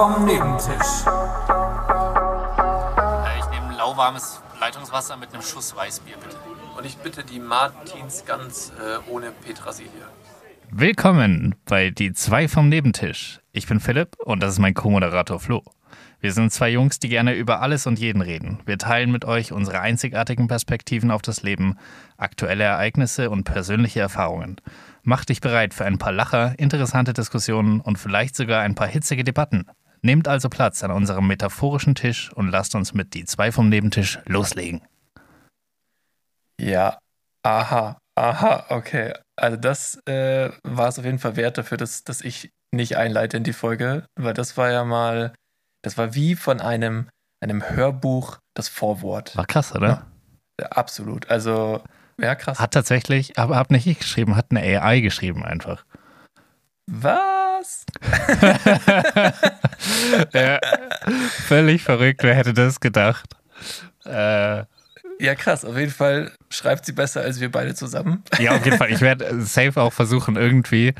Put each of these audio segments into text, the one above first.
vom Nebentisch. Äh, ich nehme lauwarmes Leitungswasser mit einem Schuss Weißbier, bitte. Und ich bitte die Martins ganz äh, ohne Petersilie. Willkommen bei Die zwei vom Nebentisch. Ich bin Philipp und das ist mein Co-Moderator Flo. Wir sind zwei Jungs, die gerne über alles und jeden reden. Wir teilen mit euch unsere einzigartigen Perspektiven auf das Leben, aktuelle Ereignisse und persönliche Erfahrungen. Mach dich bereit für ein paar Lacher, interessante Diskussionen und vielleicht sogar ein paar hitzige Debatten. Nehmt also Platz an unserem metaphorischen Tisch und lasst uns mit die zwei vom Nebentisch loslegen. Ja, aha, aha, okay. Also das äh, war es auf jeden Fall wert dafür, dass, dass ich nicht einleite in die Folge, weil das war ja mal, das war wie von einem, einem Hörbuch das Vorwort. War krass, oder? Ja, absolut. Also, ja, krass. Hat tatsächlich, aber hab nicht ich geschrieben, hat eine AI geschrieben einfach. Was? ja, völlig verrückt, wer hätte das gedacht? Äh, ja, krass. Auf jeden Fall schreibt sie besser als wir beide zusammen. Ja, auf jeden Fall. Ich werde safe auch versuchen, irgendwie,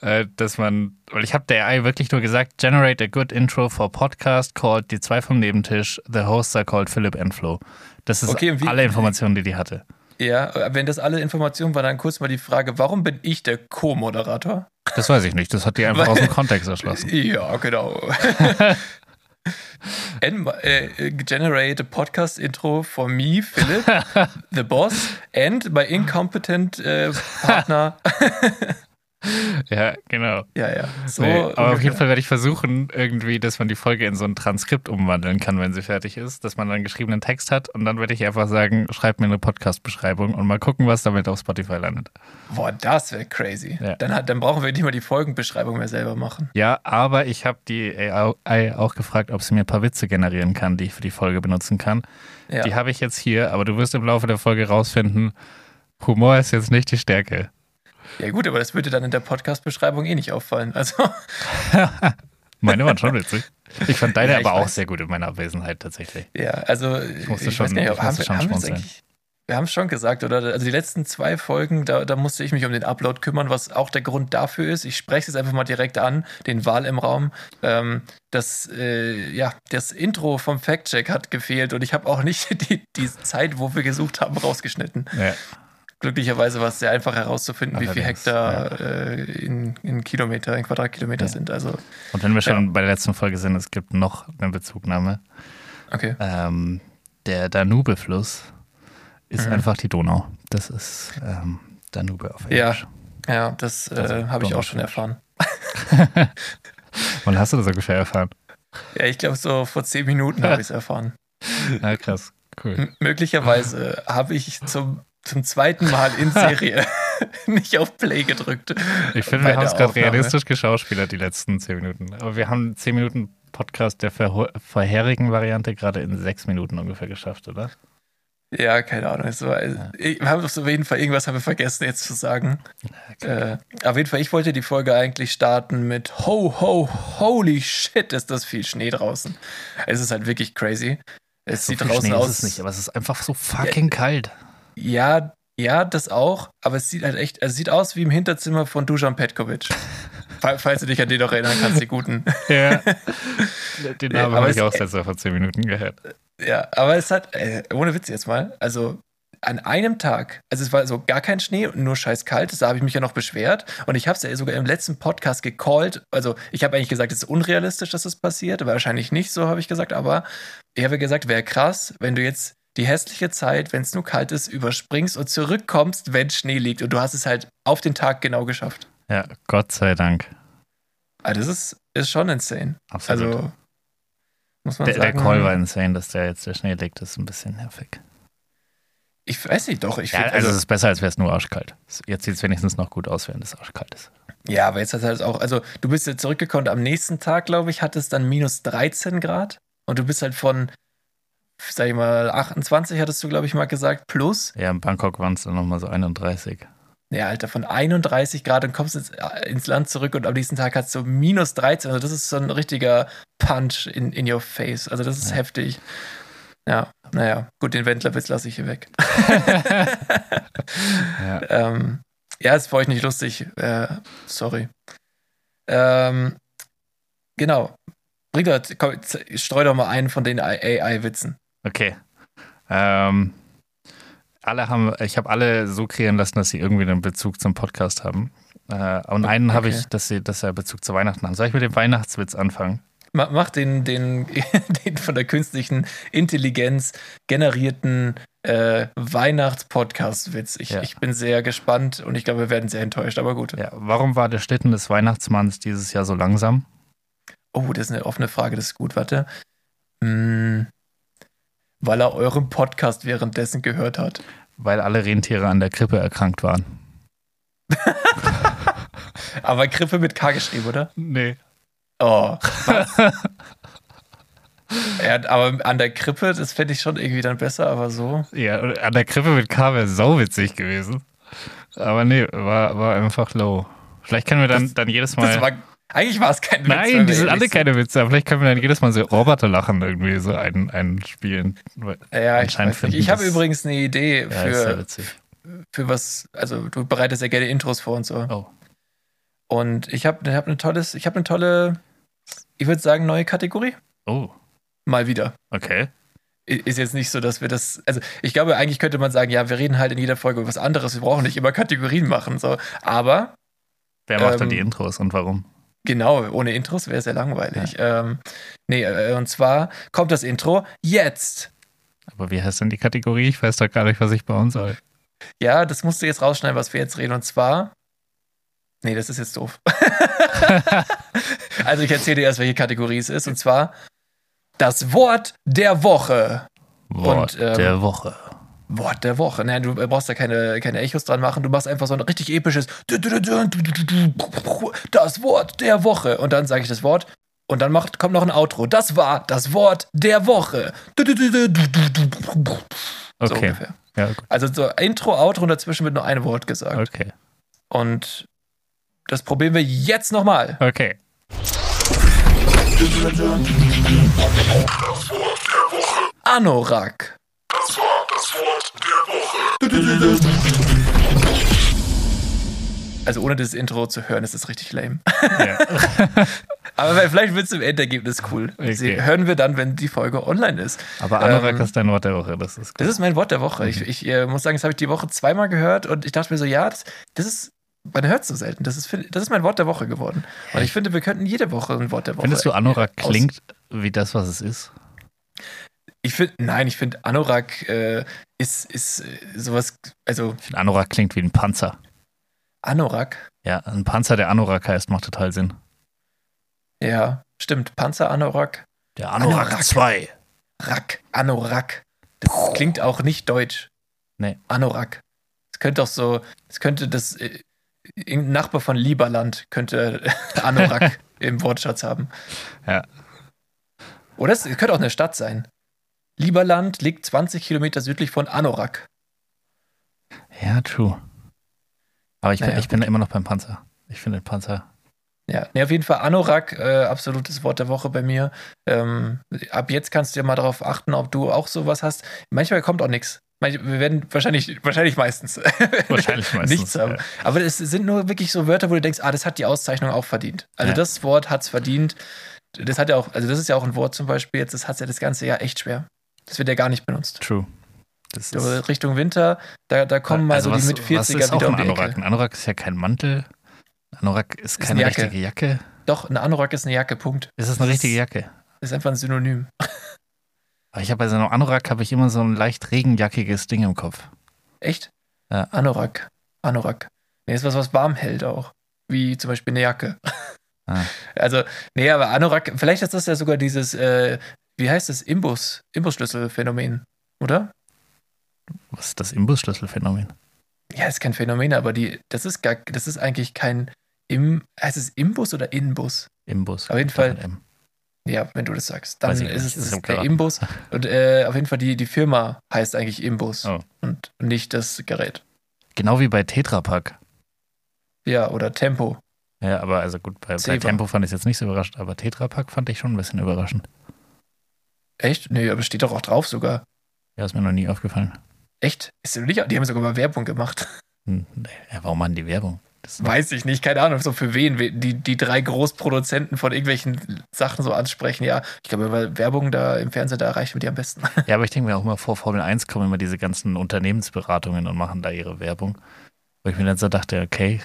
äh, dass man, weil ich habe der AI wirklich nur gesagt, generate a good intro for podcast called Die zwei vom Nebentisch. The hosts are called Philip and Flo. Das ist Okay, alle Informationen, die die hatte. Ja, wenn das alle Informationen waren, dann kurz mal die Frage, warum bin ich der Co-Moderator? Das weiß ich nicht. Das hat die einfach Weil- aus dem Kontext erschlossen. Ja, genau. And, äh, generate a podcast intro for me, Philip, the boss, and my incompetent äh, Partner. Ja, genau. ja, ja. So nee, aber auf jeden Fall werde ich versuchen, irgendwie, dass man die Folge in so ein Transkript umwandeln kann, wenn sie fertig ist, dass man dann geschriebenen Text hat und dann werde ich einfach sagen, schreib mir eine Podcast-Beschreibung und mal gucken, was damit auf Spotify landet. Boah, das wäre crazy. Ja. Dann, hat, dann brauchen wir nicht mal die Folgenbeschreibung mehr selber machen. Ja, aber ich habe die AI auch gefragt, ob sie mir ein paar Witze generieren kann, die ich für die Folge benutzen kann. Ja. Die habe ich jetzt hier, aber du wirst im Laufe der Folge rausfinden, Humor ist jetzt nicht die Stärke. Ja, gut, aber das würde dann in der Podcast-Beschreibung eh nicht auffallen. Also, Meine waren schon witzig. Ich fand deine Ja, ich aber auch weiß. sehr gut in meiner Abwesenheit tatsächlich. ja, also ich, musste schon- weiß gar nicht, ich haben, musste wir- schon haben schmunzeln. Wir haben es schon gesagt, oder? Also die letzten zwei Folgen, da, da musste ich mich um den Upload kümmern, was auch der Grund dafür ist. Ich spreche es jetzt einfach mal direkt an, den Wahl im Raum. Ähm, das, äh, ja, das Intro vom Fact-Check hat gefehlt und ich habe auch nicht die, die Zeit, wo wir gesucht haben, rausgeschnitten. Ja. Glücklicherweise war es sehr einfach herauszufinden, wie viel Allerdings, Hektar äh, in, in Kilometer, in Quadratkilometer Ja. sind. Also, Und wenn wir schon Ja. bei der letzten Folge sind, es gibt noch eine Bezugnahme. okay. Ähm, der Danube-Fluss ist Mhm. einfach die Donau. Das ist ähm, Danube auf Ja. Englisch. Ja, das äh, Also, habe ich auch schon erfahren. Und hast du das ungefähr erfahren? Ja, ich glaube, so vor zehn Minuten habe ich es erfahren. Ja, krass. Cool. M möglicherweise habe ich zum, zum zweiten Mal in Serie nicht auf Play gedrückt. Ich finde, wir haben es gerade realistisch geschauspielert, die letzten zehn Minuten. Aber wir haben zehn Minuten Podcast der vorher- vorherigen Variante gerade in sechs Minuten ungefähr geschafft, oder? Ja, keine Ahnung. Es war, ich, wir haben auf jeden Fall irgendwas haben wir vergessen jetzt zu sagen. Äh, auf jeden Fall, ich wollte die Folge eigentlich starten mit Ho, ho, holy shit, ist das viel Schnee draußen. Es ist halt wirklich crazy. Es So sieht draußen Schnee aus. ist es nicht, aber es ist einfach so fucking kalt. Ja, ja, das auch, aber es sieht halt echt, es sieht aus wie im Hinterzimmer von Dusan Petkovic. Fall- Falls du dich an den noch erinnern kannst, die guten. Ja. Den Namen aber habe ich es- auch seit vor zehn Minuten gehört. Ja, aber es hat, äh, ohne Witz jetzt mal, also an einem Tag, also es war so gar kein Schnee und nur scheiß kalt, da habe ich mich ja noch beschwert und ich habe es ja sogar im letzten Podcast gecallt, also ich habe eigentlich gesagt, es ist unrealistisch, dass das passiert, wahrscheinlich nicht, so habe ich gesagt, aber ich habe gesagt, wäre krass, wenn du jetzt die hässliche Zeit, wenn es nur kalt ist, überspringst und zurückkommst, wenn Schnee liegt und du hast es halt auf den Tag genau geschafft. Ja, Gott sei Dank. Also das ist, ist schon insane. Absolut. Also muss man der, der sagen. Call war insane, dass der jetzt der Schnee liegt, ist ein bisschen nervig. Ich weiß nicht, doch. Ich Ja, find, also es ist besser, als wäre es nur arschkalt. Jetzt sieht es wenigstens noch gut aus, wenn es arschkalt ist. Ja, aber jetzt hat halt auch, also du bist jetzt zurückgekommen, am nächsten Tag, glaube ich, hat es dann minus 13 Grad und du bist halt von, sag ich mal, 28 hattest du, glaube ich, mal gesagt, plus. Ja, in Bangkok waren es dann nochmal so 31. Ja, Alter, von 31 Grad und kommst ins, äh, ins Land zurück und am nächsten Tag hast du minus 13. Also das ist so ein richtiger Punch in, in your face. Also das ist Ja. heftig. Ja, naja, gut, den Wendlerwitz lasse ich hier weg. Ja. Ähm, ja, ist für euch nicht lustig. Äh, sorry. Ähm, genau. Bring doch, komm, z- streu doch mal einen von den AI-Witzen. Okay. Ähm, alle haben, ich habe alle so kreieren lassen, dass sie irgendwie einen Bezug zum Podcast haben. Äh, und einen habe Okay. ich, dass sie, dass er Bezug zu Weihnachten haben. Soll ich mit dem Weihnachtswitz anfangen? Ma- Mach den, den, den von der künstlichen Intelligenz generierten äh, Weihnachts-Podcast-Witz. Ich, Ja. ich bin sehr gespannt und ich glaube, wir werden sehr enttäuscht, aber gut. Ja, warum war der Schlitten des Weihnachtsmanns dieses Jahr so langsam? Oh, das ist eine offene Frage, das ist gut, warte. Hm, weil er euren Podcast währenddessen gehört hat. Weil alle Rentiere an der Krippe erkrankt waren. Aber Grippe mit K geschrieben, oder? Nee. Oh. Was? ja, aber an der Krippe, das fände ich schon irgendwie dann besser, aber so. Ja, an der Krippe mit K wäre sauwitzig gewesen. Aber nee, war, war einfach low. Vielleicht können wir dann, Das- dann jedes Mal. Das war, eigentlich war es kein Witz. Nein, die sind alle ehrlich keine Witze, aber vielleicht können wir dann jedes Mal so Roboterlachen irgendwie so ein, einspielen. Ja, ich, finden ich habe übrigens eine Idee Ja, ist sehr für, für was, also du bereitest ja gerne Intros vor und so. Oh. Und ich habe hab eine tolles, ich habe eine tolle, ich würde sagen, neue Kategorie. Oh, Mal wieder. okay. Ist jetzt nicht so, dass wir das, also ich glaube, eigentlich könnte man sagen, ja, wir reden halt in jeder Folge über was anderes, wir brauchen nicht immer Kategorien machen, so. Aber Wer macht dann Ähm, die Intros und warum? Genau, ohne Intros wäre es ja langweilig. Ähm, nee, äh, und zwar kommt das Intro jetzt. Aber wie heißt denn die Kategorie? Ich weiß doch gar nicht, was ich bauen soll. Ja, das musst du jetzt rausschneiden, was wir jetzt reden. Und zwar. Nee, das ist jetzt doof. also ich erzähle dir erst, welche Kategorie es ist. Und zwar das Wort der Woche. Wort ähm, der Woche. Wort der Woche. Nein, du brauchst da keine, keine Echos dran machen. Du machst einfach so ein richtig episches Das Wort der Woche. Und dann sage ich das Wort. Und dann macht, kommt noch ein Outro. Das war das Wort der Woche. So Okay. ungefähr. Ja, gut. Also so Intro, Outro und dazwischen wird nur ein Wort gesagt. Okay. Und das probieren wir jetzt nochmal. Okay. Anorak. Also ohne das Intro zu hören, ist das richtig lame. Ja. Aber vielleicht wird es im Endergebnis cool. Okay. Sie hören wir dann, wenn die Folge online ist. Aber Anorak Ähm, ist dein Wort der Woche. Das ist Das ist mein Wort der Woche. Mhm. Ich, ich äh, muss sagen, das habe ich die Woche zweimal gehört und ich dachte mir so, ja, das, das ist, man hört es so selten. Das ist, das ist mein Wort der Woche geworden. Und ich finde, wir könnten jede Woche ein Wort der Woche. Findest du Anorak klingt wie das, was es ist? Ich finde, nein, ich finde, Anorak äh, ist, ist äh, sowas, also Ich finde, Anorak klingt wie ein Panzer. Anorak, Ja, ein Panzer, der Anorak heißt, macht total Sinn. ja, stimmt, Panzer Anorak, Der Anorak Anorak 2. Rack, Anorak. Das klingt auch nicht deutsch. Nee. Anorak. Es könnte auch so, es könnte das, äh, irgendein Nachbar von Lieberland könnte Anorak im Wortschatz haben. Ja. Oder es könnte auch eine Stadt sein. Lieberland liegt 20 Kilometer südlich von Anorak. Ja, true. Aber ich bin, Naja, ich bin immer noch beim Panzer. Ich finde den Panzer. Ja, nee, auf jeden Fall Anorak, äh, absolutes Wort der Woche bei mir. Ähm, ab jetzt kannst du ja mal darauf achten, ob du auch sowas hast. Manchmal kommt auch nichts. Wir werden wahrscheinlich, wahrscheinlich meistens, Wahrscheinlich meistens, nichts haben. ja. Aber es sind nur wirklich so Wörter, wo du denkst, ah, das hat die Auszeichnung auch verdient. Also Ja. das Wort hat es verdient. Das hat ja auch, also das ist ja auch ein Wort zum Beispiel, jetzt das hat ja das ganze Jahr echt schwer. Das wird ja gar nicht benutzt. True. Das So, Richtung Winter, da, da kommen mal also so die mit was 40er ist auch wieder um ein die Anorak? Ecke. Ein Anorak ist ja kein Mantel. Ein Anorak ist Ist keine eine Jacke. richtige Jacke. Doch, ein Anorak ist eine Jacke, Punkt. Ist das eine Das richtige ist- Jacke? Ist einfach ein Synonym. Aber ich habe bei so einem Anorak habe ich immer so ein leicht regenjackiges Ding im Kopf. Echt? Ja. Anorak. Anorak. Nee, ist was, was warm hält auch. Wie zum Beispiel eine Jacke. Ah. Also, nee, aber Anorak, vielleicht ist das ja sogar dieses, äh, wie heißt das, Imbus, Imbusschlüsselphänomen, oder? Was ist das Imbusschlüsselphänomen? Ja, ist kein Phänomen, aber die, das ist gar, das ist eigentlich kein Im, heißt es Imbus oder Inbus? Imbus. Auf jeden Fall. Ja, wenn du das sagst. Dann ist es ist der. Imbus. Und äh, auf jeden Fall die, die Firma heißt eigentlich Imbus Oh. und nicht das Gerät. Genau wie bei Tetra Pak. Ja, oder Tempo. Ja, aber also gut, bei, bei. Tempo fand ich es jetzt nicht so überrascht, aber Tetra Pak fand ich schon ein bisschen überraschend. Echt? Nee, aber steht doch auch drauf sogar. Ja, ist mir noch nie aufgefallen. Echt? Ist dir nicht? Die haben sogar mal Werbung gemacht. Hm, ja, warum machen die Werbung? Das Weiß ich nicht, keine Ahnung, so für wen. Die, die drei Großproduzenten von irgendwelchen Sachen so ansprechen. Ja, ich glaube, weil Werbung da im Fernsehen, da erreichen wir die am besten. Ja, aber ich denke mir auch immer vor Formel 1 kommen immer diese ganzen Unternehmensberatungen und machen da ihre Werbung. Wo ich mir dann so dachte, okay,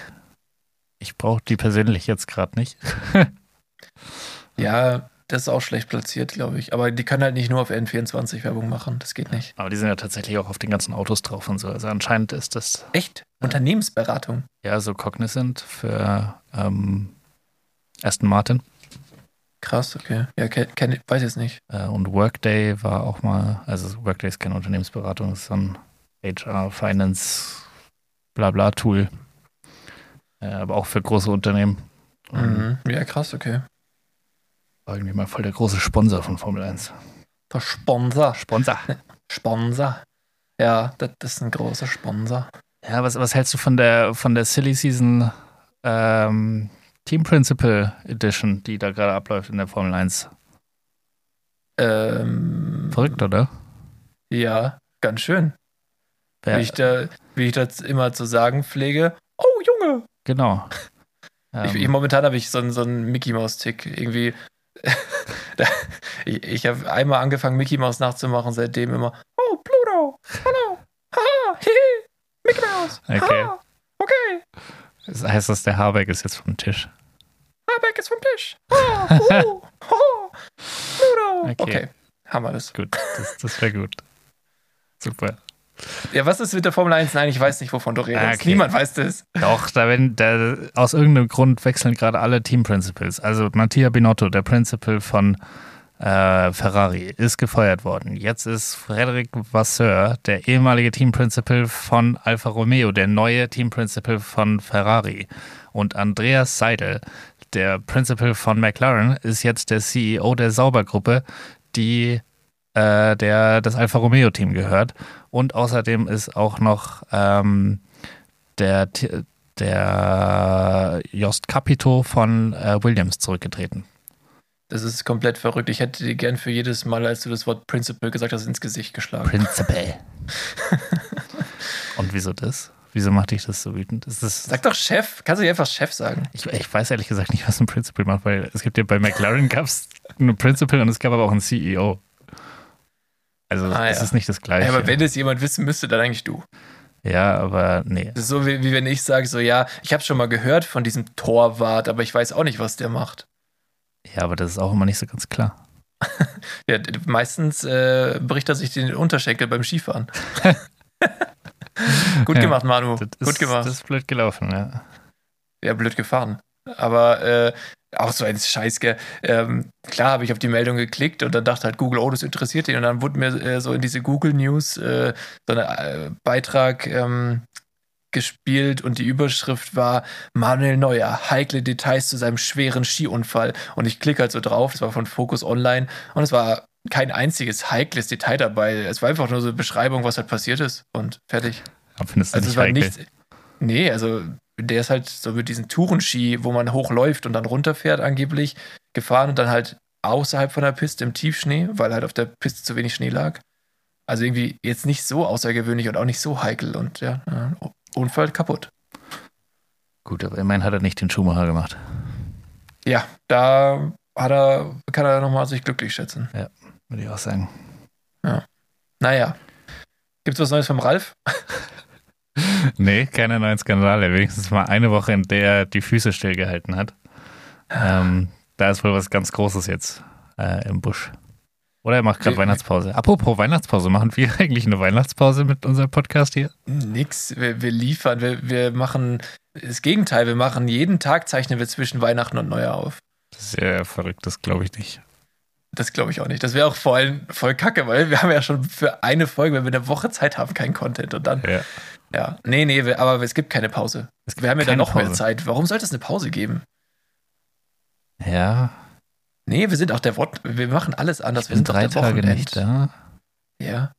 ich brauche die persönlich jetzt gerade nicht. Ja, das ist auch schlecht platziert, glaube ich. Aber die können halt nicht nur auf N24 Werbung machen. Das geht nicht. Aber die sind ja tatsächlich auch auf den ganzen Autos drauf und so. Also anscheinend ist das Echt? Unternehmensberatung. ja so Cognizant für ähm, Aston Martin. Krass, okay. Ja, kenn, kenn, weiß jetzt nicht. Äh, und Workday war auch mal, also Workday ist keine Unternehmensberatung, ist so ein HR, Finance, Blabla Tool. Äh, aber auch für große Unternehmen. Mhm. Ja, krass, okay. War irgendwie mal voll der große Sponsor von Formel 1. Der Sponsor. Sponsor. Sponsor. Ja, das, ist ein großer Sponsor. Ja, was, was hältst du von der von der Silly Season ähm, Team Principal Edition, die da gerade abläuft in der Formel 1? Ähm, Verrückt, oder? Ja, ganz schön. Wer- Wie, ich da, wie ich das immer zu sagen pflege. Oh, Junge! genau. Ich, Ähm, ich, momentan habe ich so, einen- so einen Mickey Mouse-Tick. Irgendwie. ich ich habe einmal angefangen, Mickey Mouse nachzumachen, seitdem immer. Oh, Pluto! Hallo! Haha! Hihi! Mickey Mouse! Okay. Ha, okay! das heißt, dass der Habeck ist jetzt vom Tisch. Habeck ist vom Tisch! Ha, uh, ho, Pluto! Okay. Okay, haben wir das. Gut, das, das wäre gut. Super. Ja, was ist mit der Formel 1? Nein, ich weiß nicht, wovon du redest. Ah, okay. Niemand weiß das. Doch, da wenn, da, aus irgendeinem Grund wechseln gerade alle Team Principals. Also Mattia Binotto, der Principal von äh, Ferrari, ist gefeuert worden. Jetzt ist Frederic Vasseur, der ehemalige Team Principal von Alfa Romeo, der neue Team Principal von Ferrari. Und Andreas Seidel, der Principal von McLaren, ist jetzt der CEO der Saubergruppe, die äh, der das Alfa Romeo Team gehört. Und außerdem ist auch noch ähm, der, der Jost Capito von äh, Williams zurückgetreten. Das ist komplett verrückt. Ich hätte dir gern für jedes Mal, als du das Wort Principal gesagt hast, ins Gesicht geschlagen. Principal. Und wieso das? Wieso macht dich das so wütend? Ist das, Sag doch Chef. Kannst du nicht einfach Chef sagen? ich, ich weiß ehrlich gesagt nicht, was ein Principal macht, weil es gibt ja bei McLaren gab es einen Principal und es gab aber auch einen CEO. Also Ah, es ja. ist nicht das gleiche. Ja, aber wenn es jemand wissen müsste, dann eigentlich du. ja, aber nee. Das ist so, wie, wie wenn ich sage, so, ja, ich habe schon mal gehört von diesem Torwart, aber ich weiß auch nicht, was der macht. Ja, aber das ist auch immer nicht so ganz klar. Ja, meistens äh, bricht er sich den Unterschenkel beim Skifahren. Gut Ja, gemacht, Manu. Gut ist, gemacht. Das ist blöd gelaufen, ja. Ja, blöd gefahren. Aber äh, auch so ein Scheiß, gell. Ähm, klar habe ich auf die Meldung geklickt und dann dachte halt Google, oh, das interessiert ihn. Und dann wurde mir äh, so in diese Google News äh, so ein äh, Beitrag ähm, gespielt und die Überschrift war Manuel Neuer, heikle Details zu seinem schweren Skiunfall. Und ich klicke halt so drauf, das war von Focus Online und es war kein einziges heikles Detail dabei. Es war einfach nur so eine Beschreibung, was halt passiert ist und fertig. Aber findest du Also es nicht war heikel? nichts. Nee, also der ist halt so mit diesen Tourenski, wo man hochläuft und dann runterfährt, angeblich gefahren und dann halt außerhalb von der Piste im Tiefschnee, weil halt auf der Piste zu wenig Schnee lag. Also irgendwie jetzt nicht so außergewöhnlich und auch nicht so heikel und ja, ja, Unfall kaputt. Gut, aber immerhin hat er nicht den Schumacher gemacht. Ja, da hat er, kann er nochmal sich glücklich schätzen. Würde ich auch sagen. Naja. Gibt's was Neues vom Ralf? Nee, keine neuen Skandale. Wenigstens mal eine Woche, in der er die Füße stillgehalten hat. Ähm, da ist wohl was ganz Großes jetzt äh, im Busch. Oder er macht gerade Weihnachtspause. Apropos Weihnachtspause, machen wir eigentlich eine Weihnachtspause mit unserem Podcast hier? Nix. Wir, wir liefern, wir, wir machen das Gegenteil. Wir machen jeden Tag, zeichnen wir zwischen Weihnachten und Neujahr auf. Ja verrückt, das glaube ich nicht. Das glaube ich auch nicht. Das wäre auch voll, voll kacke, weil wir haben ja schon für eine Folge, wenn wir eine Woche Zeit haben, keinen Content. Und dann, Ja. Ja. Nee, nee, aber es gibt keine Pause. Gibt Wir haben ja dann noch mehr Pause. Zeit. Warum sollte es eine Pause geben? Ja, Nee, wir sind auch der Wort, wir machen alles anders. ich wir sind drei Tage Wochenend. nicht da. Ja,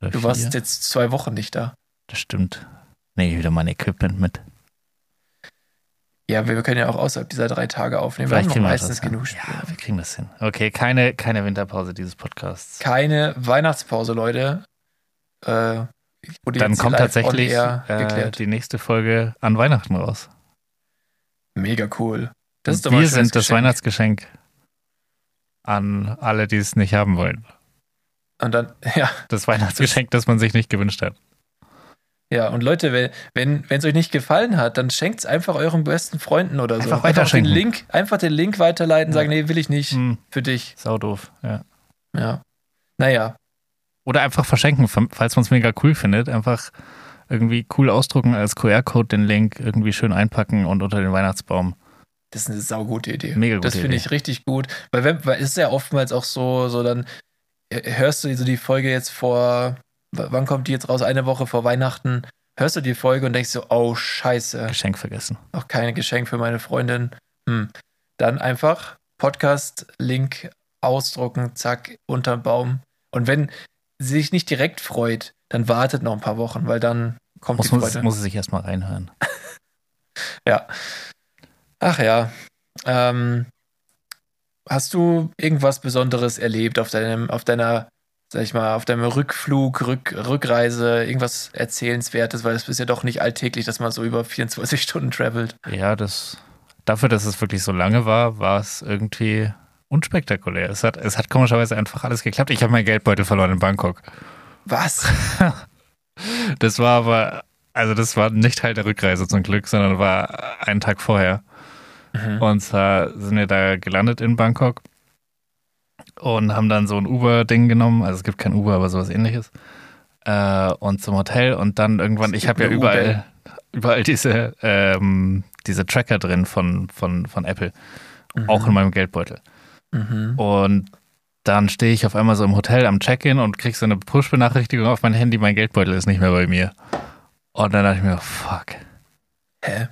Oder du vier. warst jetzt zwei Wochen nicht da. Das stimmt. Nee, wieder mein Equipment mit. Ja, wir, können ja auch außerhalb dieser drei Tage aufnehmen. Vielleicht wir kriegen haben wir noch meistens das hin. genug Spiele. Ja, wir kriegen das hin. Okay, keine, keine Winterpause dieses Podcasts. Keine Weihnachtspause, Leute. Äh, Dann kommt tatsächlich äh, die nächste Folge an Weihnachten raus. Mega cool. Das ist Wir sind das Geschenk. Weihnachtsgeschenk an alle, die es nicht haben wollen. Und dann, ja, Das Weihnachtsgeschenk, das man sich nicht gewünscht hat. ja. Und Leute, wenn es euch nicht gefallen hat, dann schenkt es einfach euren besten Freunden oder so. Einfach den weiterschenken. Link, einfach den Link weiterleiten, sagen, nee, will ich nicht. Hm, Für dich. sau doof, ja. Ja. Naja. Oder einfach verschenken, falls man es mega cool findet. Einfach irgendwie cool ausdrucken als QR-Code den Link, irgendwie schön einpacken und unter den Weihnachtsbaum. Das ist eine saugute Idee. Mega gute Das finde ich richtig gut. Weil, wenn, weil es ist ja oftmals auch so, so dann äh, hörst du so die Folge jetzt vor, wann kommt die jetzt raus? Eine Woche vor Weihnachten. Hörst du die Folge und denkst so, oh scheiße, Geschenk vergessen. noch kein Geschenk für meine Freundin. Hm. Dann einfach Podcast-Link ausdrucken, zack, unterm Baum. Und wenn sich nicht direkt freut, dann wartet noch ein paar Wochen, weil dann kommt Muss, die muss, Freude. muss es sich erstmal reinhören. Ja. Ach ja. Ähm, hast du irgendwas Besonderes erlebt auf deinem, auf deiner, sag ich mal, auf deinem Rückflug, Rück, Rückreise, irgendwas Erzählenswertes, weil es ist ja doch nicht alltäglich, dass man so über 24 Stunden travelt. Ja, das dafür, dass es wirklich so lange war, war es irgendwie unspektakulär. Es hat, es hat komischerweise einfach alles geklappt. Ich habe meinen Geldbeutel verloren in Bangkok. Was? Das war aber, also das war nicht Teil der Rückreise zum Glück, sondern war einen Tag vorher. Mhm. Und zwar sind wir da gelandet in Bangkok und haben dann so ein Uber-Ding genommen. Also es gibt kein Uber, aber sowas ähnliches. Äh, und zum Hotel und dann irgendwann, ich habe ja überall, überall diese, ähm, diese Tracker drin von, von, von Apple, auch in meinem Geldbeutel. Mhm. Und dann stehe ich auf einmal so im Hotel am Check-in und krieg so eine Push-Benachrichtigung auf mein Handy, mein Geldbeutel ist nicht mehr bei mir. Und dann dachte ich mir, fuck. Hä?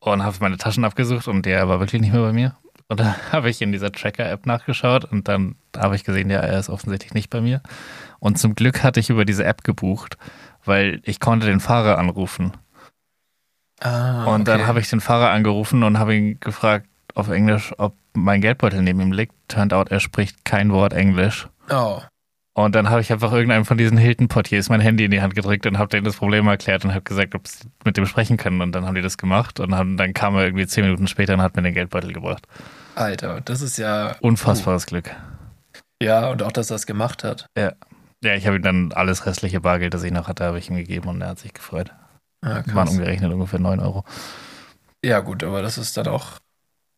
Und habe meine Taschen abgesucht und der war wirklich nicht mehr bei mir. Und dann habe ich in dieser Tracker-App nachgeschaut und dann habe ich gesehen, ja, er ist offensichtlich nicht bei mir. Und zum Glück hatte ich über diese App gebucht, weil ich konnte den Fahrer anrufen. Ah, Und dann okay. habe ich den Fahrer angerufen und habe ihn gefragt auf Englisch, ob mein Geldbeutel neben ihm liegt. Turned out, er spricht kein Wort Englisch. Oh. Und dann habe ich einfach irgendeinem von diesen Hilton-Portiers mein Handy in die Hand gedrückt und habe denen das Problem erklärt und habe gesagt, ob sie mit dem sprechen können. Und dann haben die das gemacht und haben, dann kam er irgendwie zehn Minuten später und hat mir den Geldbeutel gebracht. Alter, das ist ja. Unfassbares Glück. Ja, und auch, dass er es gemacht hat. Ja, ich habe ihm dann alles restliche Bargeld, das ich noch hatte, habe ich ihm gegeben und er hat sich gefreut. Ja, Das waren umgerechnet ungefähr 9 Euro. ja, gut, aber das ist dann auch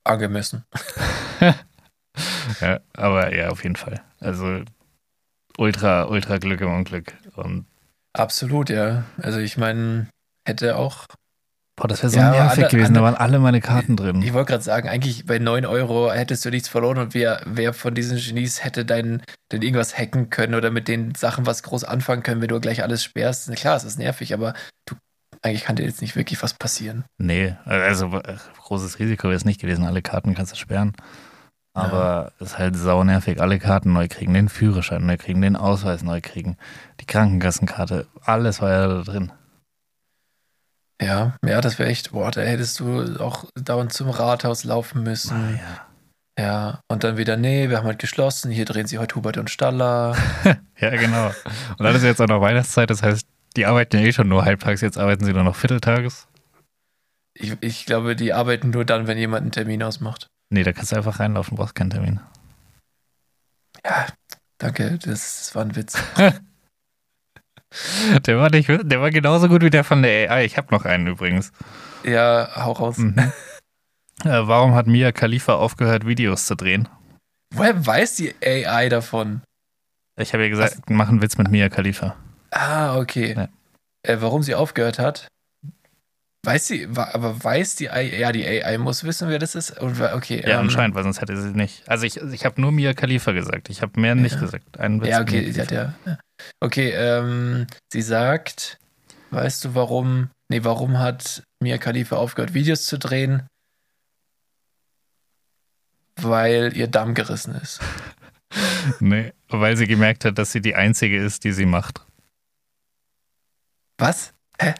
angemessen. Ja, aber ja, auf jeden Fall. Also ultra, ultra Glück im Unglück. Und Absolut, ja. Also ich meine, hätte auch boah, das wäre so Ja, nervig andere- gewesen. Da andere- waren alle meine Karten drin. Ich wollte gerade sagen, eigentlich bei 9 Euro hättest du nichts verloren und wer, wer von diesen Genies hätte dein, denn irgendwas hacken können oder mit den Sachen was groß anfangen können, wenn du gleich alles sperrst. Na Klar, es ist nervig, aber du, eigentlich kann dir jetzt nicht wirklich was passieren. Nee, also äh, großes Risiko wäre es nicht gewesen. Alle Karten kannst du sperren. Aber es ist halt sau nervig. Alle Karten neu kriegen, den Führerschein neu kriegen, den Ausweis neu kriegen, die Krankenkassenkarte, alles war ja da drin. Ja, ja, das wäre echt, boah, da hättest du auch dauernd zum Rathaus laufen müssen. Ah, ja. Ja, und dann wieder, nee, wir haben heute geschlossen, hier drehen sie heute Hubert und Staller. ja, genau. Und dann ist jetzt auch noch Weihnachtszeit, das heißt, die arbeiten ja eh schon nur halbtags, jetzt arbeiten sie nur noch vierteltages. Ich, ich glaube, die arbeiten nur dann, wenn jemand einen Termin ausmacht. Nee, da kannst du einfach reinlaufen, brauchst keinen Termin. Ja, danke, das, das war ein Witz. Der war, nicht, der war genauso gut wie der von der AI. Ich habe noch einen übrigens. Ja, hau raus. Mhm. Äh, warum hat Mia Khalifa aufgehört, Videos zu drehen? Woher weiß die AI davon? Ich habe ja gesagt, mach einen Witz mit Mia Khalifa. Ah, okay. Ja. Äh, warum sie aufgehört hat? Weiß sie, aber weiß die AI, ja, die AI muss wissen, wer das ist? Okay, Ja, ähm, anscheinend, weil sonst hätte sie nicht. Also ich, ich habe nur Mia Khalifa gesagt. Ich habe mehr nicht Ja. gesagt. Einen Witz Ja, okay, sie hat ja. Okay, ähm, sie sagt, weißt du warum, nee, warum hat Mia Khalifa aufgehört, Videos zu drehen? Weil ihr Damm gerissen ist. Nee, weil sie gemerkt hat, dass sie die einzige ist, die sie macht. Was? Hä?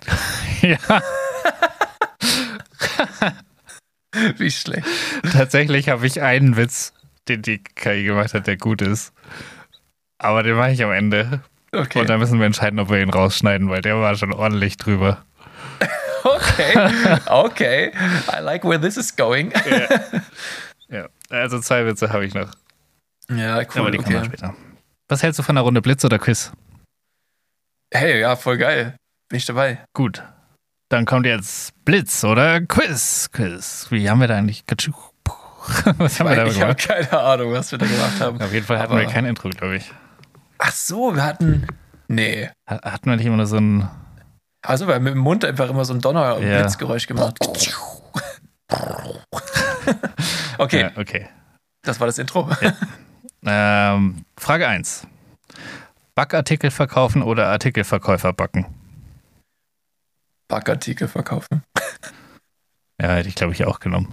ja, Wie schlecht. tatsächlich habe ich einen Witz, den die KI gemacht hat, der gut ist. Aber den mache ich am Ende. Okay. Und dann müssen wir entscheiden, ob wir ihn rausschneiden, weil der war schon ordentlich drüber. Okay. Okay. I like where this is going. Ja, also zwei Witze habe ich noch. Ja, cool. aber die kommen Okay. später. Was hältst du von einer Runde Blitz oder Quiz? Hey, ja, voll geil. Bin ich dabei. Gut. Dann kommt jetzt Blitz oder Quiz. Quiz. Wie haben wir da eigentlich? Was haben wir da Ich habe gemacht? keine Ahnung, was wir da gemacht haben. Auf jeden Fall hatten Aber- wir kein Intro, glaube ich. Ach so, wir hatten. Nee. Ha- Hatten wir nicht immer nur so ein. Also, wir haben mit dem Mund einfach immer so ein Donner- und Ja. Blitzgeräusch gemacht. okay, Ja, okay. das war das Intro. Ähm, Frage 1. Backartikel verkaufen oder Artikelverkäufer backen? Backartikel verkaufen. Ja, hätte ich, glaube ich, auch genommen.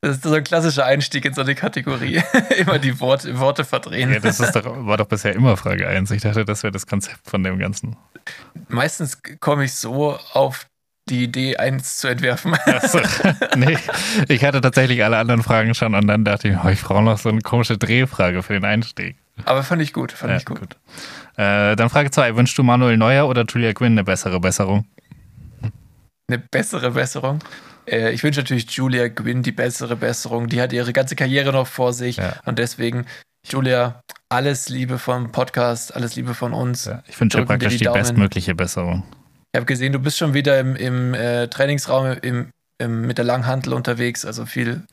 Das ist so ein klassischer Einstieg in so eine Kategorie. immer die Worte, Worte verdrehen. Ja, das doch, war doch bisher immer Frage 1. Ich dachte, das wäre das Konzept von dem Ganzen. Meistens komme ich so auf die Idee, eins zu entwerfen. Achso, nee, ich hatte tatsächlich alle anderen Fragen schon und dann dachte ich, oh, ich brauche noch so eine komische Drehfrage für den Einstieg. Aber fand ich gut, fand Ja, ich gut. Äh, dann Frage 2. Wünschst du Manuel Neuer oder Julia Quinn eine bessere Besserung? Eine bessere Besserung. Äh, ich wünsche natürlich Julia Gwynn die bessere Besserung. Die hat ihre ganze Karriere noch vor sich. Ja. Und deswegen, Julia, alles Liebe vom Podcast, alles Liebe von uns. Ja, ich wünsche praktisch die die, bestmögliche Besserung. Ich habe gesehen, du bist schon wieder im, im äh, Trainingsraum im, im, mit der Langhantel unterwegs. Also viel,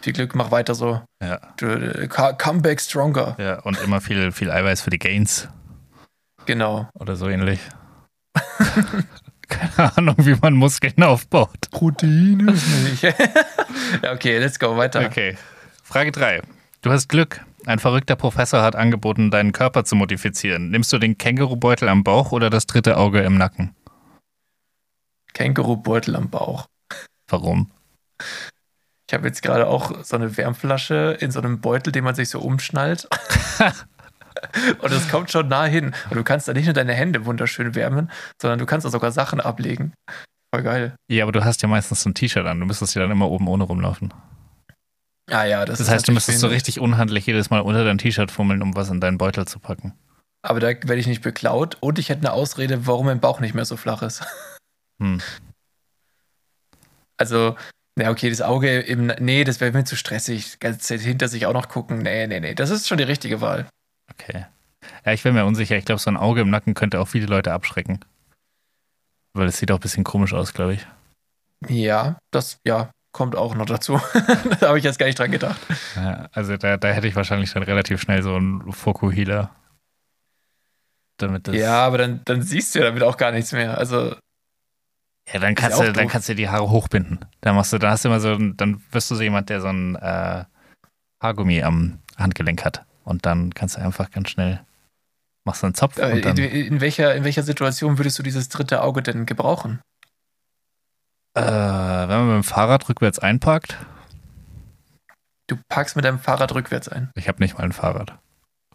viel Glück, mach weiter so. Ja, Du, äh, co- come back stronger. ja und immer viel, viel Eiweiß für die Gains Genau. oder so ähnlich. Keine Ahnung, wie man Muskeln aufbaut. Proteine. Nicht. ja, okay, let's go, weiter. Okay. Frage 3. Du hast Glück. Ein verrückter Professor hat angeboten, deinen Körper zu modifizieren. Nimmst du den Kängurubeutel am Bauch oder das dritte Auge im Nacken? Kängurubeutel am Bauch. Warum? Ich habe jetzt gerade auch so eine Wärmflasche in so einem Beutel, den man sich so umschnallt. Und es kommt schon nah hin. Und du kannst da nicht nur deine Hände wunderschön wärmen, sondern du kannst da sogar Sachen ablegen. Voll geil. Ja, aber du hast ja meistens so ein T-Shirt an. Du müsstest ja dann immer oben ohne rumlaufen. Ah ja, das, Das heißt, du müsstest so richtig unhandlich jedes Mal unter dein T-Shirt fummeln, um was in deinen Beutel zu packen. Aber da werde ich nicht beklaut und ich hätte eine Ausrede, warum mein Bauch nicht mehr so flach ist. Hm. Also, na okay, das Auge im. Nee, das wäre mir zu stressig. Ganze Zeit hinter sich auch noch gucken. Nee, nee, nee. Das ist schon die richtige Wahl. Okay. Ja, ich bin mir unsicher. Ich glaube, so ein Auge im Nacken könnte auch viele Leute abschrecken. Weil es sieht auch ein bisschen komisch aus, glaube ich. Ja, das, ja, kommt auch noch dazu. da habe ich jetzt gar nicht dran gedacht. Ja, also da, da hätte ich wahrscheinlich dann relativ schnell so einen Fokuhila. Damit das. Ja, aber dann, dann siehst du ja damit auch gar nichts mehr. Also, Ja, dann kannst ja du, dann doof. kannst du die Haare hochbinden. Dann machst du, dann hast du immer so, dann wirst du so jemand, der so ein äh, Haargummi am Handgelenk hat. Und dann kannst du einfach ganz schnell machst du einen Zopf äh, in, in, welcher, in welcher Situation würdest du dieses dritte Auge denn gebrauchen? Äh, wenn man mit dem Fahrrad rückwärts einparkt, Du packst mit deinem Fahrrad rückwärts ein. ich habe nicht mal ein Fahrrad.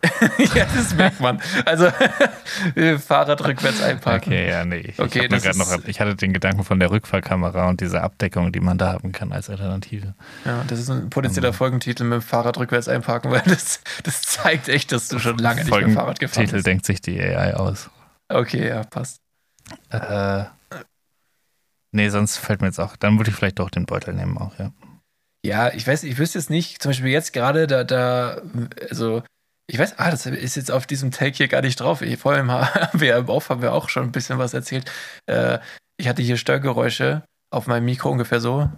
ja, das merkt man. Also, Fahrrad rückwärts einparken. Okay, ja, nee. Ich, Okay, ich, hab noch, ich hatte den Gedanken von der Rückfahrkamera und dieser Abdeckung, die man da haben kann als Alternative. Ja, das ist ein potenzieller Ähm. Folgentitel mit dem Fahrrad rückwärts einparken, weil das, das zeigt echt, dass du schon lange nicht mehr Fahrrad gefahren Titel bist. denkt sich die AI aus. Okay, ja, passt. Äh, nee, sonst fällt mir jetzt auch. Dann würde ich vielleicht doch den Beutel nehmen auch, ja. Ja, ich weiß, ich wüsste jetzt nicht, zum Beispiel jetzt gerade, da, da, also, ich weiß, ah, das ist jetzt auf diesem Take hier gar nicht drauf. Ich, vorhin haben wir im Off haben wir auch schon ein bisschen was erzählt. Äh, ich hatte hier Störgeräusche auf meinem Mikro ungefähr so,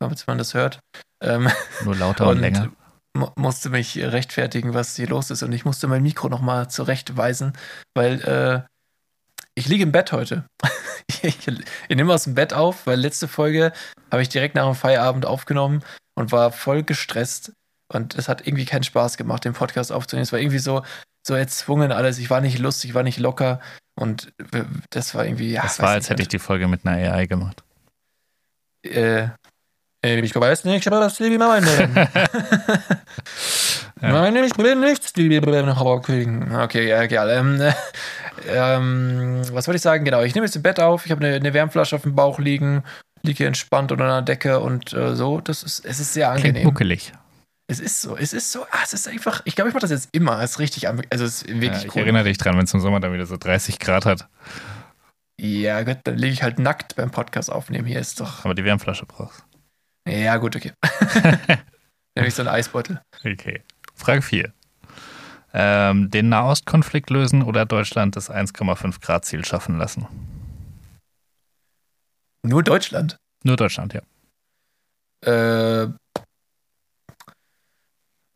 damit man das hört. Ähm, Nur lauter und, länger. mu- musste mich rechtfertigen, was hier los ist. Und ich musste mein Mikro nochmal zurechtweisen, weil äh, ich liege im Bett heute. ich, ich nehme aus dem Bett auf, weil letzte Folge habe ich direkt nach dem Feierabend aufgenommen und war voll gestresst. Und es hat irgendwie keinen Spaß gemacht, den Podcast aufzunehmen. Es war irgendwie so, so erzwungen alles. Ich war nicht lustig, ich war nicht locker. Und das war irgendwie, ja. Es weiß war, nicht, als hätte ich die Folge mit einer AI gemacht. äh, äh, ich weiß nicht, aber das liebe meine. Meine, ich will nichts, liebe Hauerkönig. Okay, ja, egal. Ähm, äh, ähm, was wollte ich sagen? Genau, ich nehme jetzt im Bett auf, ich habe eine, eine Wärmflasche auf dem Bauch liegen, liege entspannt unter einer Decke und äh, so. Das ist, es ist sehr Klingt angenehm. muckelig. Es ist so, es ist so, ah, es ist einfach, ich glaube, ich mache das jetzt immer. Es ist richtig, also es ist wirklich Ja, ich cool. erinnere dich dran, wenn es im Sommer dann wieder so 30 Grad hat. Ja, gut, dann lege ich halt nackt beim Podcast aufnehmen. Hier ist doch. Aber die Wärmflasche brauchst. Ja, gut, okay. Dann nehme ich so einen Eisbeutel. Okay. Frage 4. Ähm, den Nahostkonflikt lösen oder Deutschland das 1,5 Grad Ziel schaffen lassen? Nur Deutschland. Nur Deutschland, ja. Äh,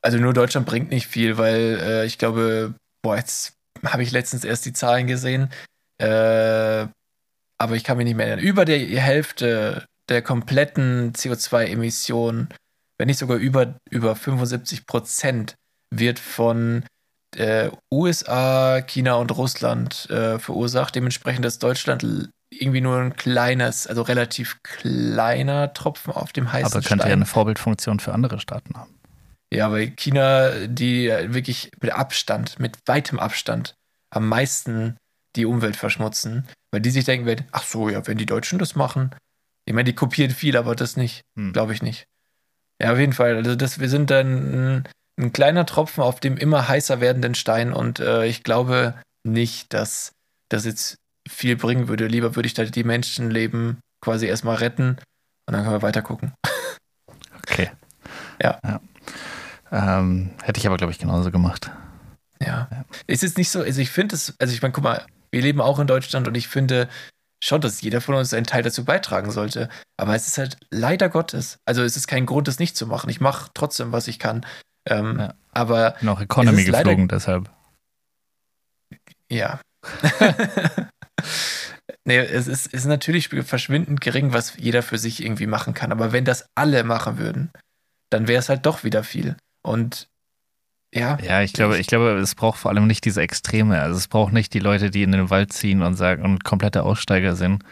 also nur Deutschland bringt nicht viel, weil äh, ich glaube, boah, jetzt habe ich letztens erst die Zahlen gesehen. Äh, aber ich kann mich nicht mehr erinnern. Über die Hälfte der kompletten CO2-Emissionen, wenn nicht sogar über, über 75 Prozent, wird von äh, USA, China und Russland äh, verursacht. Dementsprechend ist Deutschland irgendwie nur ein kleines, also relativ kleiner Tropfen auf dem heißen Aber könnte ja Stein. eine Vorbildfunktion für andere Staaten haben. Ja, weil China, die wirklich mit Abstand, mit weitem Abstand am meisten die Umwelt verschmutzen, weil die sich denken werden, ach so, ja, wenn die Deutschen das machen. Ich meine, die kopieren viel, aber das nicht, Hm. glaube ich nicht. Ja, auf jeden Fall. Also das, wir sind dann ein, ein kleiner Tropfen auf dem immer heißer werdenden Stein und äh, ich glaube nicht, dass das jetzt viel bringen würde. Lieber würde ich da die Menschenleben quasi erstmal retten und dann können wir weiter gucken. Okay. Ja. Ähm, hätte ich aber, glaube ich, genauso gemacht. Ja. Es ist nicht so, also ich finde es, also ich meine, guck mal, wir leben auch in Deutschland und ich finde schon, dass jeder von uns einen Teil dazu beitragen sollte. Aber es ist halt leider Gottes. Also es ist kein Grund, das nicht zu machen. Ich mache trotzdem, was ich kann. Ähm, Ja. Aber auch Economy geflogen, deshalb. ja. nee, es ist, es ist natürlich verschwindend gering, was jeder für sich irgendwie machen kann. Aber wenn das alle machen würden, dann wäre es halt doch wieder viel. Und ja, Ja, ich glaube, ich glaube, es braucht vor allem nicht diese Extreme. Also es braucht nicht die Leute, die in den Wald ziehen und sagen und komplette Aussteiger sind,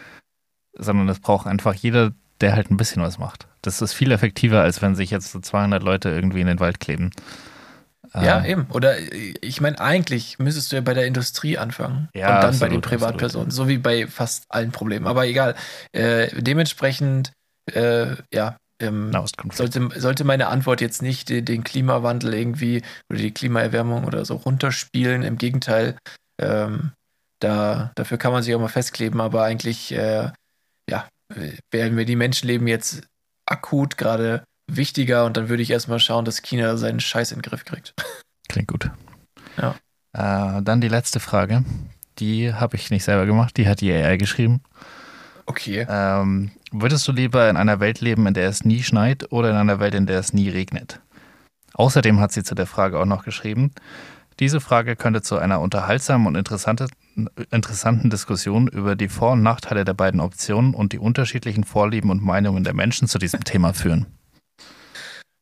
sondern es braucht einfach jeder, der halt ein bisschen was macht. Das ist viel effektiver, als wenn sich jetzt so 200 Leute irgendwie in den Wald kleben. Ja, Ähm, eben. Oder äh, ich meine, eigentlich müsstest du ja bei der Industrie anfangen Ja, und dann bei den absolut, Privatpersonen, so wie bei fast allen Problemen. Aber egal. Äh, dementsprechend, äh, ja, ähm, sollte, sollte meine Antwort jetzt nicht den, den Klimawandel irgendwie oder die Klimaerwärmung oder so runterspielen. Im Gegenteil, ähm, da, dafür kann man sich auch mal festkleben, aber eigentlich, äh, ja, wären mir die Menschenleben jetzt akut gerade wichtiger und dann würde ich erstmal schauen, dass China seinen Scheiß in den Griff kriegt. Klingt gut. Ja. Äh, dann die letzte Frage. Die habe ich nicht selber gemacht, die hat die AI geschrieben. Okay. Ähm, würdest du lieber in einer Welt leben, in der es nie schneit oder in einer Welt, in der es nie regnet? Außerdem hat sie zu der Frage auch noch geschrieben, diese Frage könnte zu einer unterhaltsamen und interessante, interessanten Diskussion über die Vor- und Nachteile der beiden Optionen und die unterschiedlichen Vorlieben und Meinungen der Menschen zu diesem Thema führen.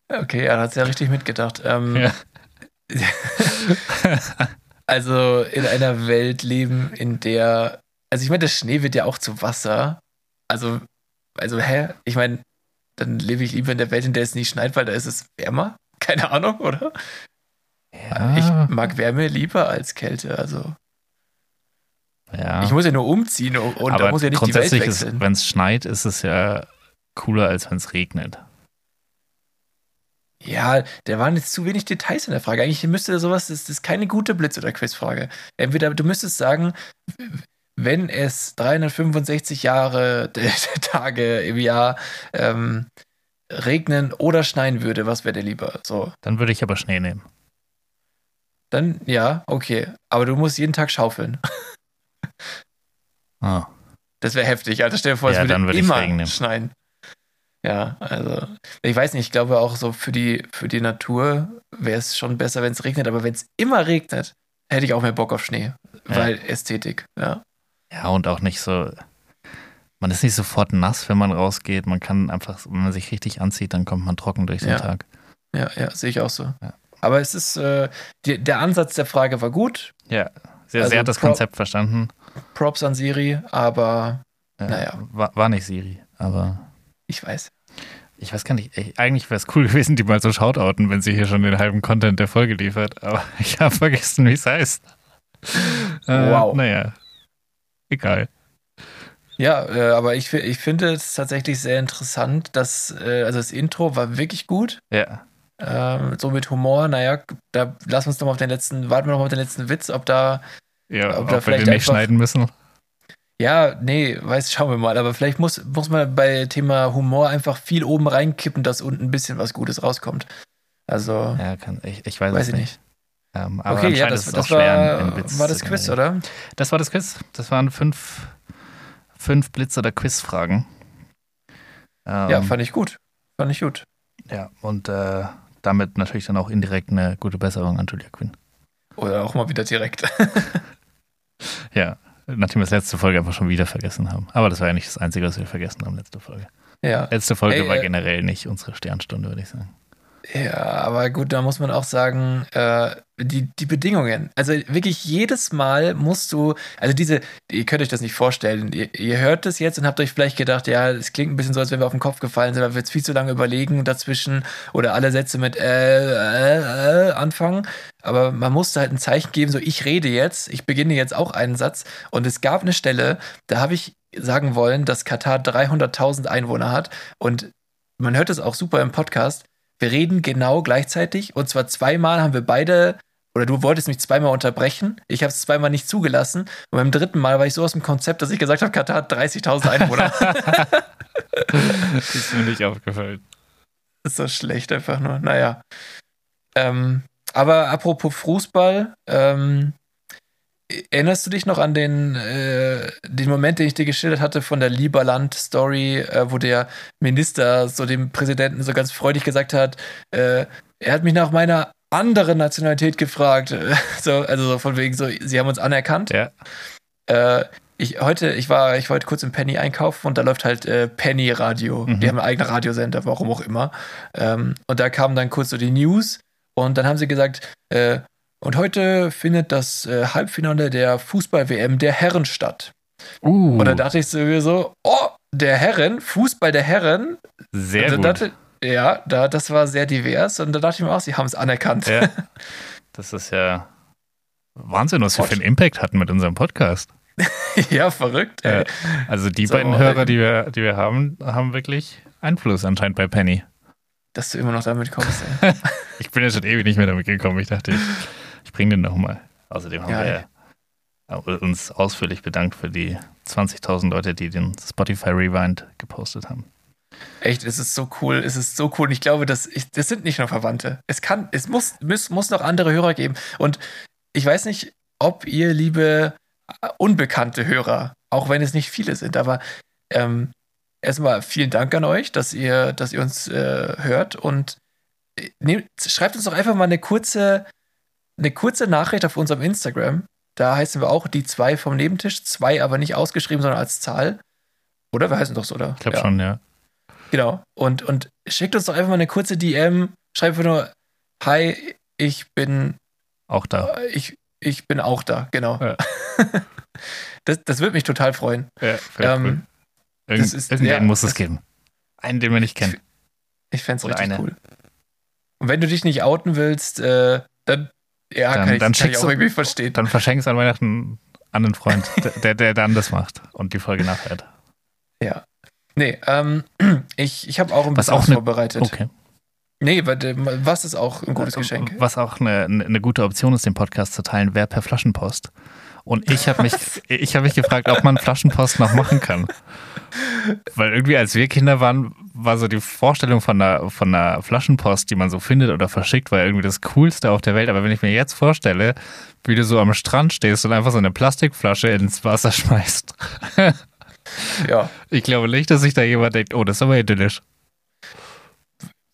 Okay, da hat ja richtig mitgedacht. Ähm, Ja. also in einer Welt leben, in der, also ich meine, der Schnee wird ja auch zu Wasser. Also, also, hä? Ich meine, dann lebe ich lieber in der Welt, in der es nie schneit, weil da ist es wärmer. Keine Ahnung, oder? Ja, Ich mag Wärme lieber als Kälte. Also, ja. ich muss ja nur umziehen und, Aber da muss ja nicht die Welt grundsätzlich wechseln. wenn es schneit, ist es ja cooler, als wenn es regnet. Ja, da waren jetzt zu wenig Details in der Frage. Eigentlich müsste sowas, das, das ist keine gute Blitz- oder Quizfrage. Entweder du müsstest sagen, wenn es 365 Jahre Tage im Jahr ähm, regnen oder schneien würde, was wäre dir lieber? So, Dann würde ich aber Schnee nehmen. dann ja, okay. Aber du musst jeden Tag schaufeln. Ah. Das wäre heftig, Alter. Stell dir vor, Ja, es würde dann würde ich immer schneien. Ja, also, ich weiß nicht, ich glaube auch so für die, für die Natur wäre es schon besser, wenn es regnet, aber wenn es immer regnet, hätte ich auch mehr Bock auf Schnee. Weil Ästhetik, ja. Ja, und auch nicht so. Man ist nicht sofort nass, wenn man rausgeht. Man kann einfach, wenn man sich richtig anzieht, dann kommt man trocken durch den Ja. Tag. Ja, ja, sehe ich auch so. Ja. Aber es ist, äh, die, der Ansatz der Frage war gut. Ja, sie, Also sie hat das Pro- Konzept verstanden. Props an Siri, aber Äh, Naja. War, war nicht Siri, aber ich weiß. ich weiß gar nicht. ey, Eigentlich wäre es cool gewesen, die mal so shoutouten, wenn sie hier schon den halben Content der Folge liefert. Aber ich habe vergessen, wie es heißt. Äh, Wow. Naja, egal. Ja, äh, aber ich, ich finde es tatsächlich sehr interessant, dass, äh, also das Intro war wirklich gut. Ja, Ähm, so mit Humor, naja, da lassen wir uns noch mal auf den letzten, warten wir noch mal auf den letzten Witz, ob da. Ja, Ob ob, da wir vielleicht den nicht schneiden müssen. Ja, nee, weiß, schauen wir mal. Aber vielleicht muss, muss man bei Thema Humor einfach viel oben reinkippen, dass unten ein bisschen was Gutes rauskommt. Also, Ja, kann, ich, ich weiß, weiß es ich nicht. nicht. Ähm, aber Okay, ja, das, ist das auch schwer, war, einen Witz war das Quiz, oder? Das war das Quiz. Das waren fünf, fünf Blitz- oder Quizfragen. Ähm, Ja, fand ich gut. Fand ich gut. ja, und äh, damit natürlich dann auch indirekt eine gute Besserung an Julia Quinn. Oder auch mal wieder direkt. Ja, nachdem wir das letzte Folge einfach schon wieder vergessen haben. Aber das war ja nicht das Einzige, was wir vergessen haben, letzte Folge. ja. Letzte Folge Ey, war äh, generell nicht unsere Sternstunde, würde ich sagen. Ja, aber gut, da muss man auch sagen, äh, die, die Bedingungen. Also wirklich jedes Mal musst du, also diese, ihr könnt euch das nicht vorstellen. Ihr, ihr hört das jetzt und habt euch vielleicht gedacht, ja, es klingt ein bisschen so, als wenn wir auf den Kopf gefallen sind, weil wir jetzt viel zu lange überlegen dazwischen oder alle Sätze mit äh, äh, äh anfangen. Aber man musste halt ein Zeichen geben, so ich rede jetzt, ich beginne jetzt auch einen Satz. Und es gab eine Stelle, da habe ich sagen wollen, dass Katar 300.000 Einwohner hat und man hört es auch super im Podcast. Wir reden genau gleichzeitig und zwar zweimal haben wir beide, oder du wolltest mich zweimal unterbrechen. Ich habe es zweimal nicht zugelassen. Und beim dritten Mal war ich so aus dem Konzept, dass ich gesagt habe, Katar hat 30.000 Einwohner. Das ist mir nicht aufgefallen. das ist so schlecht einfach nur. Naja. Ähm, aber apropos Fußball, ähm, erinnerst du dich noch an den, äh, den Moment, den ich dir geschildert hatte von der Lieberland-Story, äh, wo der Minister so dem Präsidenten so ganz freudig gesagt hat, äh, er hat mich nach meiner anderen Nationalität gefragt. so, also so von wegen so, sie haben uns anerkannt. Ja, Äh, ich heute, ich war, ich wollte kurz im Penny einkaufen und da läuft halt äh, Penny Radio. Mhm. Die haben einen eigenen Radiosender, warum auch immer. Ähm, und da kamen dann kurz so die News und dann haben sie gesagt, äh, und heute findet das äh, Halbfinale der Fußball-WM der Herren statt. uh, Und dann dachte ich sowieso, oh, der Herren, Fußball der Herren. sehr Und gut. dachte, ja, da, das war sehr divers und da dachte ich mir auch, sie haben es anerkannt. Ja. Das ist ja Wahnsinn, was wir für einen Impact hatten mit unserem Podcast. ja, verrückt. Ey. Also die So, beiden äh, Hörer, die wir, die wir haben, haben wirklich Einfluss anscheinend bei Penny. Dass du immer noch damit kommst. Ich bin ja schon ewig nicht mehr damit gekommen. Ich dachte, ich, ich bringe den nochmal. Außerdem haben Ja, wir ja uns ausführlich bedankt für die 20.000 Leute, die den Spotify Rewind gepostet haben. Echt, es ist so cool, es ist so cool. Und ich glaube, dass ich, das sind nicht nur Verwandte. Es kann, es muss, muss, muss noch andere Hörer geben. Und ich weiß nicht, ob ihr, liebe äh, unbekannte Hörer, auch wenn es nicht viele sind, aber ähm, erstmal vielen Dank an euch, dass ihr, dass ihr uns äh, hört und äh, nehmt, schreibt uns doch einfach mal eine kurze, eine kurze Nachricht auf unserem Instagram. Da heißen wir auch die zwei vom Nebentisch, zwei aber nicht ausgeschrieben, sondern als Zahl. Oder? Wir heißen doch so, oder? Ich glaube Ja. schon, ja. Genau. Und, und schickt uns doch einfach mal eine kurze DM. Schreibt einfach nur, hi, ich bin, Auch da. äh, ich, ich bin auch da. Genau. Ja. das, das würde mich total freuen. Ja, Ähm, Irgend, das ist- irgendeinen ja, muss es geben. Einen, den wir nicht kennen. Ich fände es richtig eine. cool. Und wenn du dich nicht outen willst, äh, dann, ja, Dann- kann ich, dann kann ich auch du- irgendwie verstehen. Dann verschenk es an Weihnachten an einen Freund, der, der dann das macht und die Folge nachhört. Ja. Nee, ähm, ich, ich habe auch ein Was bisschen auch was eine- vorbereitet. Okay. Nee, äh, was ist auch ein gutes Geschenk? Was auch eine, eine gute Option ist, den Podcast zu teilen, wäre per Flaschenpost. Und ich habe mich, ich hab mich gefragt, ob man Flaschenpost noch machen kann. Weil irgendwie, als wir Kinder waren, war so die Vorstellung von einer, von einer Flaschenpost, die man so findet oder verschickt, war irgendwie das Coolste auf der Welt. Aber wenn ich mir jetzt vorstelle, wie du so am Strand stehst und einfach so eine Plastikflasche ins Wasser schmeißt, Ja. ich glaube nicht, dass sich da jemand denkt, oh, das ist aber idyllisch.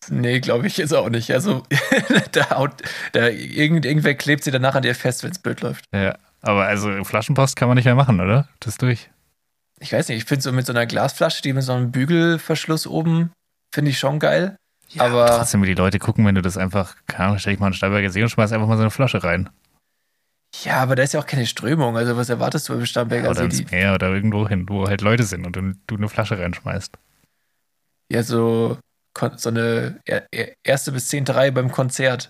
Nee, glaube ich jetzt auch nicht. Also, da haut, da, irgend, irgendwer klebt sie danach an dir fest, wenn es blöd läuft. Ja, aber also Flaschenpost kann man nicht mehr machen, oder? Das ist durch. Ich weiß nicht, ich finde so mit so einer Glasflasche, die mit so einem Bügelverschluss oben, finde ich schon geil. aber Trotzdem, wie die Leute gucken, wenn du das einfach, keine Ahnung, stell dich mal einen Steinberger See und schmeiß einfach mal so eine Flasche rein. ja, aber da ist ja auch keine Strömung. Also, was erwartest du beim Starnberger oder See? ins Meer oder irgendwo hin, wo halt Leute sind und du, du eine Flasche reinschmeißt. ja, so, so eine er- er- erste bis zehnte Reihe beim Konzert.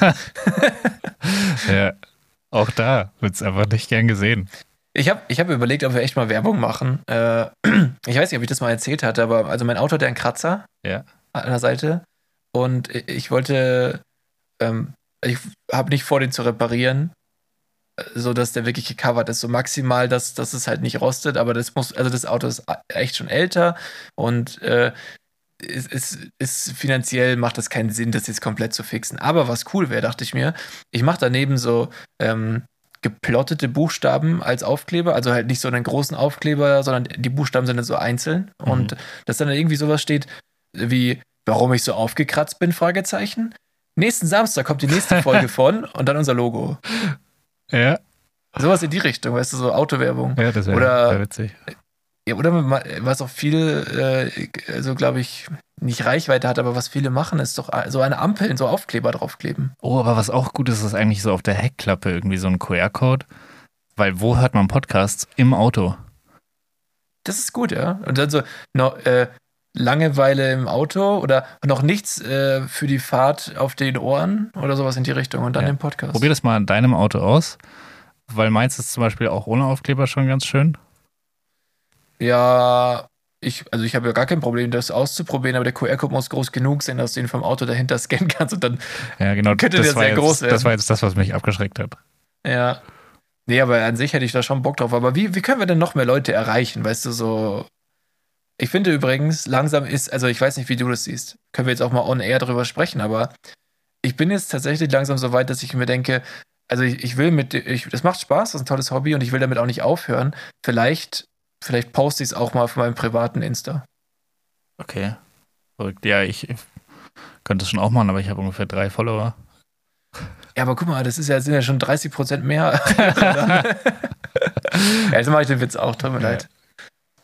Ja, auch da wird es einfach nicht gern gesehen. Ich habe ich hab überlegt, ob wir echt mal Werbung machen. Äh, ich weiß nicht, ob ich das mal erzählt hatte, aber also mein Auto hat ja einen Kratzer Ja. an der Seite. und ich wollte, ähm, ich habe nicht vor, den zu reparieren, so dass der wirklich gecovert ist. So maximal, dass, dass es halt nicht rostet, aber das muss, also das Auto ist echt schon älter und äh, es, es, es finanziell macht das keinen Sinn, das jetzt komplett zu fixen. Aber was cool wäre, dachte ich mir, ich mache daneben so ähm, geplottete Buchstaben als Aufkleber, also halt nicht so einen großen Aufkleber, sondern die Buchstaben sind dann so einzeln mhm. und dass dann irgendwie sowas steht wie warum ich so aufgekratzt bin Fragezeichen. Nächsten Samstag kommt die nächste Folge von und dann unser Logo. Ja. Sowas in die Richtung, weißt du, so Autowerbung. Ja, das wäre wär witzig. Ja, oder was auch viel, äh, also glaube ich, nicht Reichweite hat, aber was viele machen, ist doch so eine Ampel, so Aufkleber draufkleben. Oh, aber was auch gut ist, ist eigentlich so auf der Heckklappe irgendwie so ein QR-Code. Weil wo hört man Podcasts? Im Auto. Das ist gut, ja. Und dann so, no, äh, Langeweile im Auto oder noch nichts äh, für die Fahrt auf den Ohren oder sowas in die Richtung und dann ja. den Podcast. Probier das mal in deinem Auto aus, weil meins ist zum Beispiel auch ohne Aufkleber schon ganz schön. Ja, ich, also ich habe ja gar kein Problem, das auszuprobieren, aber der QR-Code muss groß genug sein, dass du ihn vom Auto dahinter scannen kannst und dann ja, genau, könnte das der sehr jetzt, groß werden. Das war jetzt das, was mich abgeschreckt hat. Ja. Nee, aber an sich hätte ich da schon Bock drauf. Aber wie, wie können wir denn noch mehr Leute erreichen? Weißt du, so ich finde übrigens, langsam ist, also ich weiß nicht, wie du das siehst, können wir jetzt auch mal on air drüber sprechen, aber ich bin jetzt tatsächlich langsam so weit, dass ich mir denke, also ich, ich will mit, ich, das macht Spaß, das ist ein tolles Hobby und ich will damit auch nicht aufhören. Vielleicht, vielleicht poste ich es auch mal auf meinem privaten Insta. Okay. Verrückt. Ja, ich könnte es schon auch machen, aber ich habe ungefähr drei Follower. Ja, aber guck mal, das ist ja, sind ja schon 30 Prozent mehr. ja, jetzt mache ich den Witz auch, tut mir ja. leid.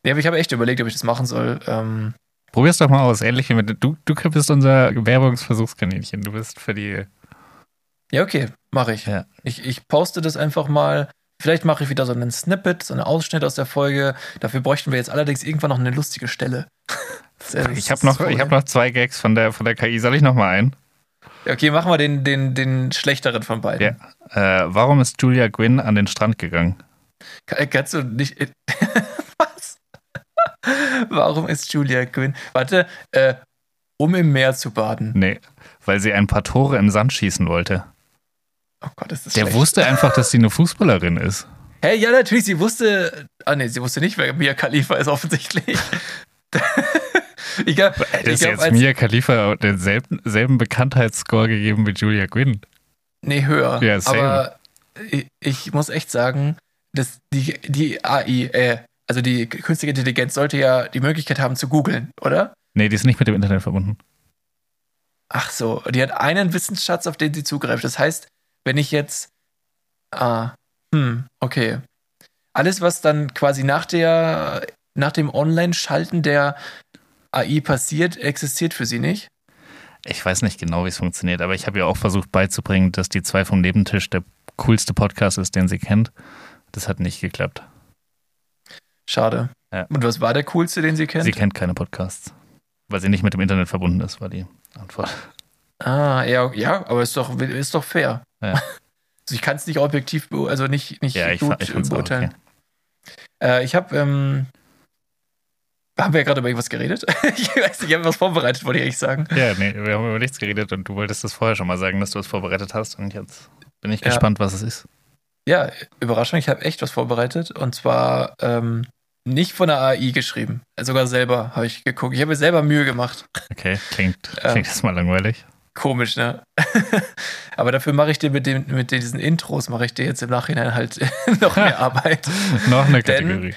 Ja, aber ich habe echt überlegt, ob ich das machen soll. Ähm, Probier's doch mal aus, ähnlich wie mit. Du, du bist unser Werbungsversuchskaninchen. Du bist für die. Ja, okay, mache ich. Ja. ich. Ich poste das einfach mal. Vielleicht mache ich wieder so einen Snippet, so einen Ausschnitt aus der Folge. Dafür bräuchten wir jetzt allerdings irgendwann noch eine lustige Stelle. ich habe noch, hab noch zwei Gags von der, von der KI. Soll ich noch mal einen? Okay, machen wir den, den, den schlechteren von beiden. Ja. Äh, warum ist Julia Gwynn an den Strand gegangen? Kannst du nicht. Warum ist Julia Quinn? Warte, äh, um im Meer zu baden. Nee, weil sie ein paar Tore im Sand schießen wollte. Oh Gott, ist das Der schlecht. wusste einfach, dass sie eine Fußballerin ist. Hä, hey, ja, natürlich, sie wusste. Ah, nee, sie wusste nicht, wer Mia Khalifa ist, offensichtlich. ich glaub, Hättest ich glaub, jetzt Mia Khalifa denselben selben Bekanntheitsscore gegeben wie Julia Quinn? Nee, höher. Ja, same. Aber ich, ich muss echt sagen, dass die, die AI, äh, also die künstliche Intelligenz sollte ja die Möglichkeit haben zu googeln, oder? Nee, die ist nicht mit dem Internet verbunden. Ach so, die hat einen Wissensschatz, auf den sie zugreift. Das heißt, wenn ich jetzt. Ah, hm, okay. Alles, was dann quasi nach der, nach dem Online-Schalten der AI passiert, existiert für sie nicht? Ich weiß nicht genau, wie es funktioniert, aber ich habe ihr auch versucht beizubringen, dass die zwei vom Nebentisch der coolste Podcast ist, den sie kennt. Das hat nicht geklappt. Schade. Ja. Und was war der coolste, den sie kennt? Sie kennt keine Podcasts. Weil sie nicht mit dem Internet verbunden ist, war die Antwort. Ah, ja, ja, aber ist doch, ist doch fair. Ja. Also ich kann es nicht objektiv, also nicht, nicht ja, ich gut ich beurteilen. Okay. Äh, ich habe, ähm, haben wir ja gerade über irgendwas geredet? ich weiß nicht, ich habe was vorbereitet, wollte ich eigentlich sagen. Ja, nee, wir haben über nichts geredet und du wolltest das vorher schon mal sagen, dass du was vorbereitet hast und jetzt bin ich gespannt, was es ist. Ja, Überraschung, ich habe echt was vorbereitet und zwar ähm, nicht von der AI geschrieben. Sogar selber habe ich geguckt. Ich habe mir selber Mühe gemacht. Okay, klingt, klingt ähm, mal langweilig. Komisch, ne? Aber dafür mache ich dir mit, dem, mit diesen Intros, mache ich dir jetzt im Nachhinein halt noch mehr Arbeit. noch eine Kategorie. Denn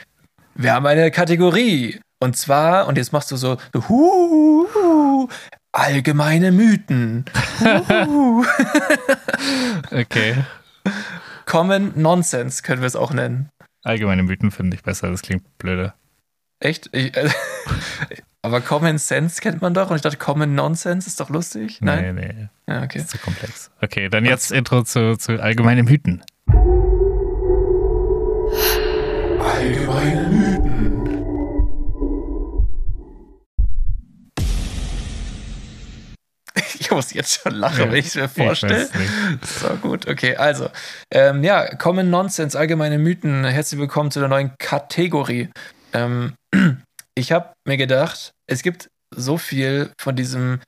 wir haben eine Kategorie. Und zwar, und jetzt machst du so, hu, hu, allgemeine Mythen. okay. Common Nonsense können wir es auch nennen. Allgemeine Mythen finde ich besser, das klingt blöder. Echt? Ich, äh, aber Common Sense kennt man doch und ich dachte, Common Nonsense ist doch lustig. Nein, nee, nee. Ja, okay. ist zu komplex. Okay, dann jetzt Was? Intro zu, zu allgemeine Mythen. Allgemeine Mythen. Ich muss jetzt schon lachen, ja, wenn ich es mir vorstelle. So gut, okay. Also, ähm, ja, Common Nonsense, allgemeine Mythen. Herzlich willkommen zu der neuen Kategorie. Ähm, ich habe mir gedacht, es gibt so viel von diesem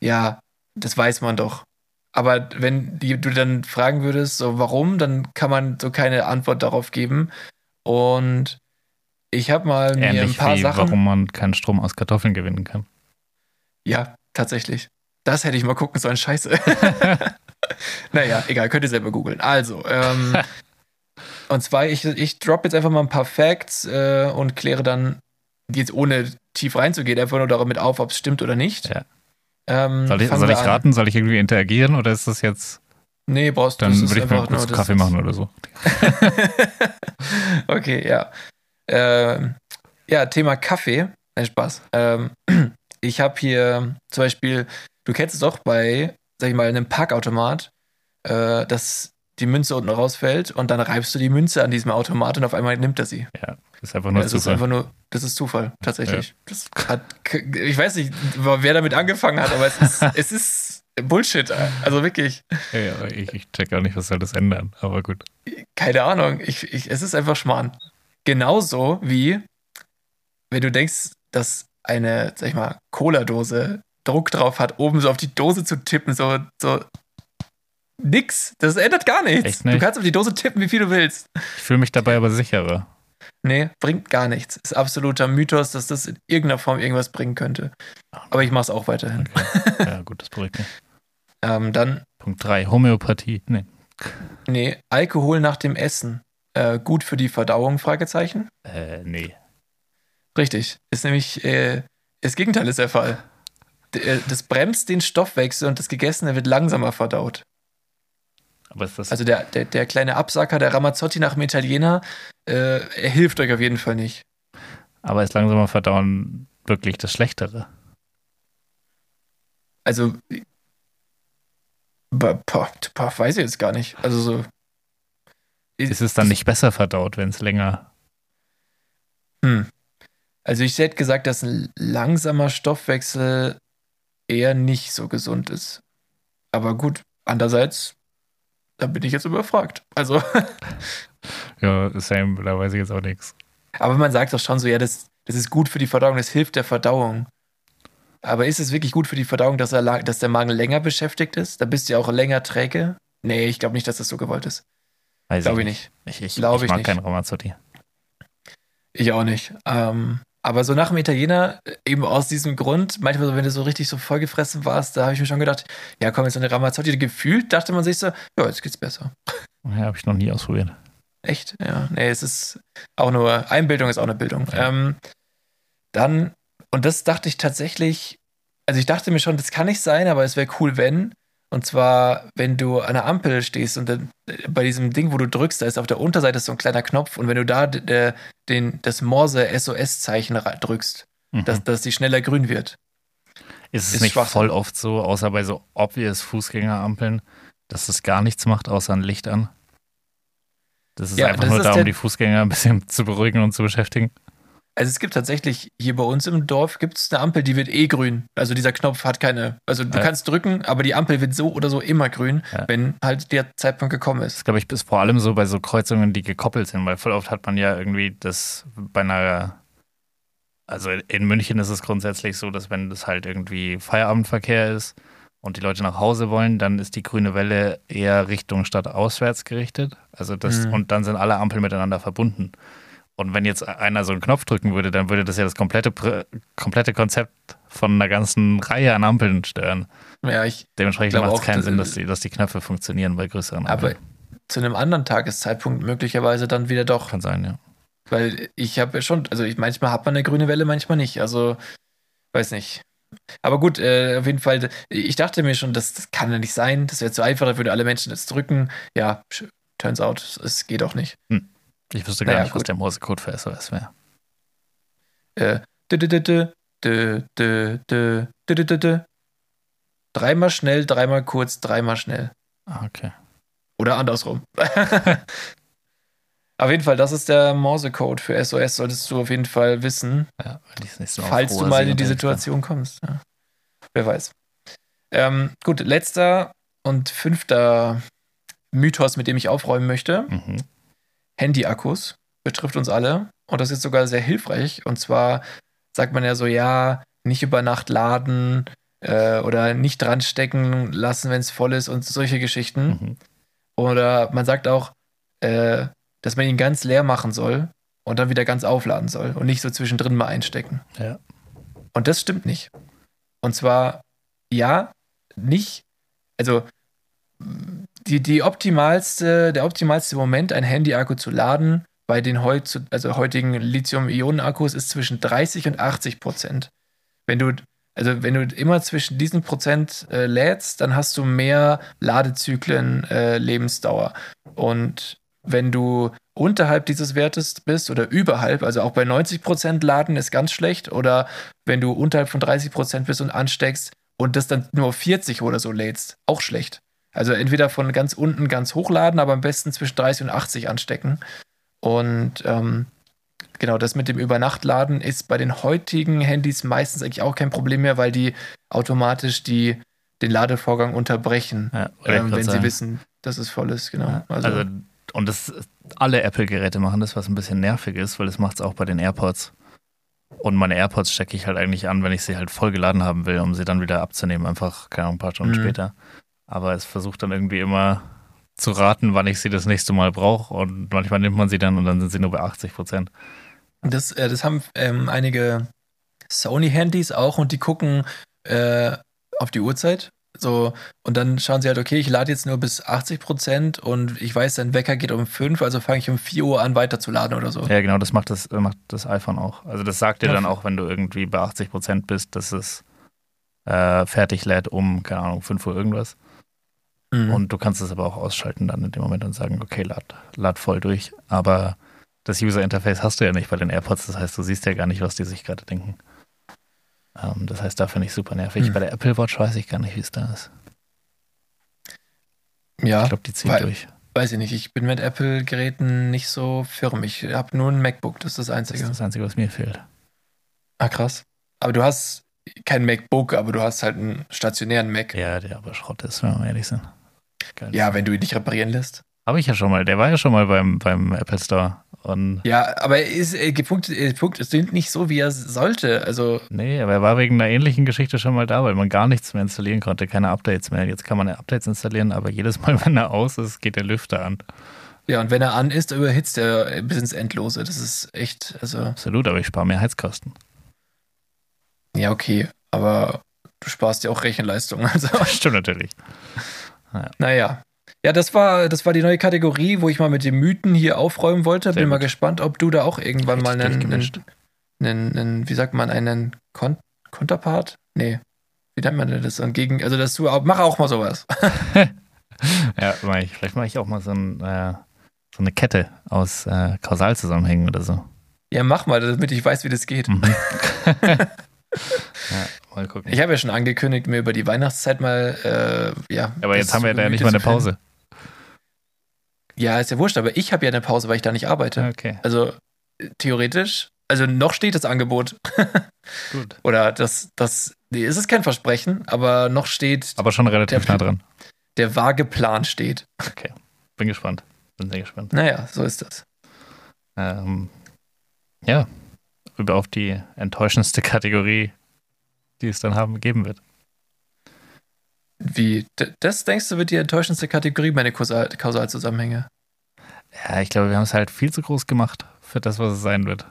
ja, das weiß man doch. Aber wenn die, du dann fragen würdest, so warum, dann kann man so keine Antwort darauf geben. Und ich habe mal mir Ähnlich ein paar wie Sachen. warum man keinen Strom aus Kartoffeln gewinnen kann. Ja, tatsächlich. Das hätte ich mal gucken sollen, scheiße. naja, egal, könnt ihr selber googeln. Also, ähm, und zwar, ich, ich drop jetzt einfach mal ein paar Facts äh, und kläre dann, jetzt ohne tief reinzugehen, einfach nur damit auf, ob es stimmt oder nicht. Ja. Ähm, Soll ich, soll ich raten? Soll ich irgendwie interagieren oder ist das jetzt. Nee, brauchst du Dann würde ich mir kurz Kaffee machen oder so. okay, ja. Ähm, ja, Thema Kaffee. Nein, Spaß. Ähm, ich habe hier zum Beispiel, du kennst es doch bei, sag ich mal, einem Parkautomat, äh, dass die Münze unten rausfällt und dann reibst du die Münze an diesem Automat und auf einmal nimmt er sie. Ja, ist einfach nur das ist Zufall. einfach nur, das ist Zufall, tatsächlich. Das hat, ich weiß nicht, wer damit angefangen hat, aber es ist, es ist Bullshit. Also wirklich. Ja, ja, ich, ich check auch nicht, was soll das ändern, aber gut. Keine Ahnung. Ich, ich, es ist einfach Schmarrn. Genauso wie, wenn du denkst, dass eine, sag ich mal, Cola-Dose Druck drauf hat, oben so auf die Dose zu tippen, so, so nix. Das ändert gar nichts. Du kannst auf die Dose tippen, wie viel du willst. Ich fühle mich dabei aber sicherer. Nee, bringt gar nichts. Ist absoluter Mythos, dass das in irgendeiner Form irgendwas bringen könnte. Aber ich mach's auch weiterhin. Okay. Ja, gut, das beruhigt mich. Ähm, dann, Punkt 3, Homöopathie. Nee. nee, Alkohol nach dem Essen. Äh, gut für die Verdauung? Fragezeichen. Äh, nee. Richtig. Ist nämlich, äh, das Gegenteil ist der Fall. Äh, das bremst den Stoffwechsel und das Gegessene wird langsamer verdaut. Also der, der, der kleine Absacker, der Ramazzotti nach dem Italiener, äh, er hilft euch auf jeden Fall nicht. aber ist langsamer Verdauen wirklich das Schlechtere? Also, boah, boah, boah, weiß ich jetzt gar nicht. Also so. Ist es dann nicht besser verdaut, wenn es länger. Hm. Also ich hätte gesagt, dass ein langsamer Stoffwechsel eher nicht so gesund ist. Aber gut, andererseits, da bin ich jetzt überfragt. Also, Ja, same, da weiß ich jetzt auch nichts. aber man sagt doch schon so, ja, das, das ist gut für die Verdauung, das hilft der Verdauung. Aber ist es wirklich gut für die Verdauung, dass, er, dass der Magen länger beschäftigt ist? Da bist du ja auch länger träge? Nee, ich glaube nicht, dass das so gewollt ist. Glaube ich nicht. Ich, ich, Glaub ich ich mag nicht. keinen Ramazzotti. Ich auch nicht. Ähm, aber so nach dem Italiener, äh, eben aus diesem Grund, manchmal, so, wenn du so richtig so vollgefressen warst, da habe ich mir schon gedacht, ja komm, jetzt eine Ramazzotti, gefühlt dachte man sich so, ja, jetzt geht's besser. Ja, habe ich noch nie ausprobiert. Echt? Ja, nee, es ist auch nur, Einbildung ist auch eine Bildung. Ja. Ähm, dann, und das dachte ich tatsächlich, also ich dachte mir schon, das kann nicht sein, aber es wäre cool, wenn. Und zwar, wenn du an der Ampel stehst und dann äh, bei diesem Ding, wo du drückst, da ist auf der Unterseite so ein kleiner Knopf und wenn du da den, das Morse-SOS-Zeichen drückst, Mhm. dass, dass die schneller grün wird. ist es ist nicht voll oft so, außer bei so obvious Fußgängerampeln, dass es gar nichts macht, außer ein Licht an? Das ist Ja, einfach das nur da, um die Fußgänger ein bisschen zu beruhigen und zu beschäftigen. Also es gibt tatsächlich, hier bei uns im Dorf gibt es eine Ampel, die wird eh grün. Also dieser Knopf hat keine, also du Ja. kannst drücken, aber die Ampel wird so oder so immer grün, Ja. wenn halt der Zeitpunkt gekommen Das ist. glaube ich ist vor allem so bei so Kreuzungen, die gekoppelt sind, weil voll oft hat man ja irgendwie das bei einer, also in München ist es grundsätzlich so, dass wenn das halt irgendwie Feierabendverkehr ist und die Leute nach Hause wollen, dann ist die grüne Welle eher Richtung Stadt auswärts gerichtet. Also das, Mhm. und dann sind alle Ampeln miteinander verbunden. Und wenn jetzt einer so einen Knopf drücken würde, dann würde das ja das komplette, komplette Konzept von einer ganzen Reihe an Ampeln stören. Ja, ich, Dementsprechend macht es keinen das- Sinn, dass die, dass die Knöpfe funktionieren bei größeren aber Ampeln. zu einem anderen Tageszeitpunkt möglicherweise dann wieder doch. Kann sein, ja. Weil ich habe ja schon, also ich, manchmal hat man eine grüne Welle, manchmal nicht. Also, weiß nicht. Aber gut, äh, auf jeden Fall, ich dachte mir schon, das, das kann ja nicht sein. Das wäre zu einfach, da würde alle Menschen das drücken. Ja, turns out, es geht auch nicht. Ich wüsste gar Naja, nicht, was gut. der Morsecode für SOS wäre. Äh. Dreimal schnell, dreimal kurz, dreimal schnell. Ah, okay. Oder andersrum. auf jeden Fall, das ist der Morsecode für SOS, solltest du auf jeden Fall wissen. Ja, nächste Mal falls du mal in die Situation kommst. Ja. Wer weiß. Ähm, gut, letzter und fünfter Mythos, mit dem ich aufräumen möchte. Mhm. Handy-Akkus betrifft uns alle und das ist sogar sehr hilfreich. Und zwar sagt man ja so, ja, nicht über Nacht laden, äh, oder nicht dran stecken lassen, wenn es voll ist und solche Geschichten. Mhm. Oder man sagt auch, äh, dass man ihn ganz leer machen soll und dann wieder ganz aufladen soll und nicht so zwischendrin mal einstecken. Ja. Und das stimmt nicht. Und zwar, ja, nicht, also die, die optimalste, der optimalste Moment, ein Handy-Akku zu laden, bei den heut, also heutigen Lithium-Ionen-Akkus ist zwischen 30 und 80 Prozent. Wenn du, also wenn du immer zwischen diesen Prozent äh, lädst, dann hast du mehr Ladezyklen äh, Lebensdauer. Und wenn du unterhalb dieses Wertes bist oder überhalb, also auch bei 90 Prozent laden ist ganz schlecht, oder wenn du unterhalb von 30 Prozent bist und ansteckst und das dann nur auf 40 oder so lädst, auch schlecht. Also entweder von ganz unten ganz hochladen, aber am besten zwischen 30 und 80 anstecken. Und ähm, genau, das mit dem Übernachtladen ist bei den heutigen Handys meistens eigentlich auch kein Problem mehr, weil die automatisch die, den Ladevorgang unterbrechen, Ja, ähm, wenn sie wissen, dass es voll ist. Genau. Also, also und das alle Apple-Geräte machen das, was ein bisschen nervig ist, weil das macht es auch bei den AirPods. Und meine AirPods stecke ich halt eigentlich an, wenn ich sie halt voll geladen haben will, um sie dann wieder abzunehmen, einfach keine Ahnung, ein paar Stunden Mhm. später. Aber es versucht dann irgendwie immer zu raten, wann ich sie das nächste Mal brauche. Und manchmal nimmt man sie dann und dann sind sie nur bei 80 Prozent. Das, äh, das haben ähm, einige Sony-Handys auch und die gucken äh, auf die Uhrzeit. So, und dann schauen sie halt, okay, ich lade jetzt nur bis 80 Prozent und ich weiß, dein Wecker geht um 5, also fange ich um 4 Uhr an weiterzuladen oder so. Ja, genau, das macht das, äh, macht das iPhone auch. Also das sagt dir Ja. dann auch, wenn du irgendwie bei 80 Prozent bist, dass es äh, fertig lädt um, keine Ahnung, 5 Uhr irgendwas. Mhm. Und du kannst es aber auch ausschalten dann in dem Moment und sagen, okay, lad, lad voll durch. Aber das User Interface hast du ja nicht bei den AirPods, das heißt, du siehst ja gar nicht, was die sich gerade denken. Ähm, das heißt, da finde ich super nervig. Hm. Bei der Apple Watch weiß ich gar nicht, wie es da ist. ja, Ich glaube, die zieht durch. weiß ich nicht. Ich bin mit Apple-Geräten nicht so firm. Ich habe nur ein MacBook, das ist das Das Einzige. ist das Einzige, was mir fehlt. Ah, krass. Aber du hast kein MacBook, aber du hast halt einen stationären Mac. Ja, der aber Schrott ist, wenn wir mal ehrlich sind. Geil. Ja, wenn du ihn nicht reparieren lässt. Habe ich ja schon mal. Der war ja schon mal beim, beim Apple Store. Und Ja, aber er ist, er funkt- es sind nicht so, wie er sollte. Also, nee, aber er war wegen einer ähnlichen Geschichte schon mal da, weil man gar nichts mehr installieren konnte, keine Updates mehr. Jetzt kann man Updates installieren, aber jedes Mal, wenn er aus ist, geht der Lüfter an. ja, und wenn er an ist, überhitzt er bis ins Endlose. Das ist echt, also, Absolut, aber ich spare mehr Heizkosten. ja, okay. Aber du sparst ja auch Rechenleistung. Also, Stimmt natürlich. Naja. Ja, das war, das war die neue Kategorie, wo ich mal mit den Mythen hier aufräumen wollte. Sehr Bin mal gut. gespannt, ob du da auch irgendwann mal einen, einen, einen, einen, wie sagt man, einen Kon Konterpart? Nee. Wie nennt man denn das? So ein Gegen, also, dass du auch, mach auch mal sowas. Ja, mach ich. vielleicht mache ich auch mal so, ein, äh, so eine Kette aus äh, Kausalzusammenhängen oder so. Ja, mach mal, damit ich weiß, wie das geht. Mhm. ja, mal gucken. Ich habe ja schon angekündigt, mir über die Weihnachtszeit mal, äh, ja. aber jetzt haben wir ja nicht mal eine. Pause. Ja, ist ja wurscht, aber ich habe ja eine Pause, weil ich da nicht arbeite. Okay, Also äh, theoretisch, also noch steht das Angebot. gut. Oder das, das, nee, es ist kein Versprechen, aber noch steht, Aber schon relativ Der- nah dran. der vage Plan steht. Okay, bin gespannt. Bin sehr gespannt. Naja, so ist das. Ähm, ja, über auf die enttäuschendste Kategorie, die es dann haben geben wird. Wie, das denkst du, wird die enttäuschendste Kategorie meine Kausal Kausalzusammenhänge? Ja, ich glaube, wir haben es halt viel zu groß gemacht für das, was es sein wird.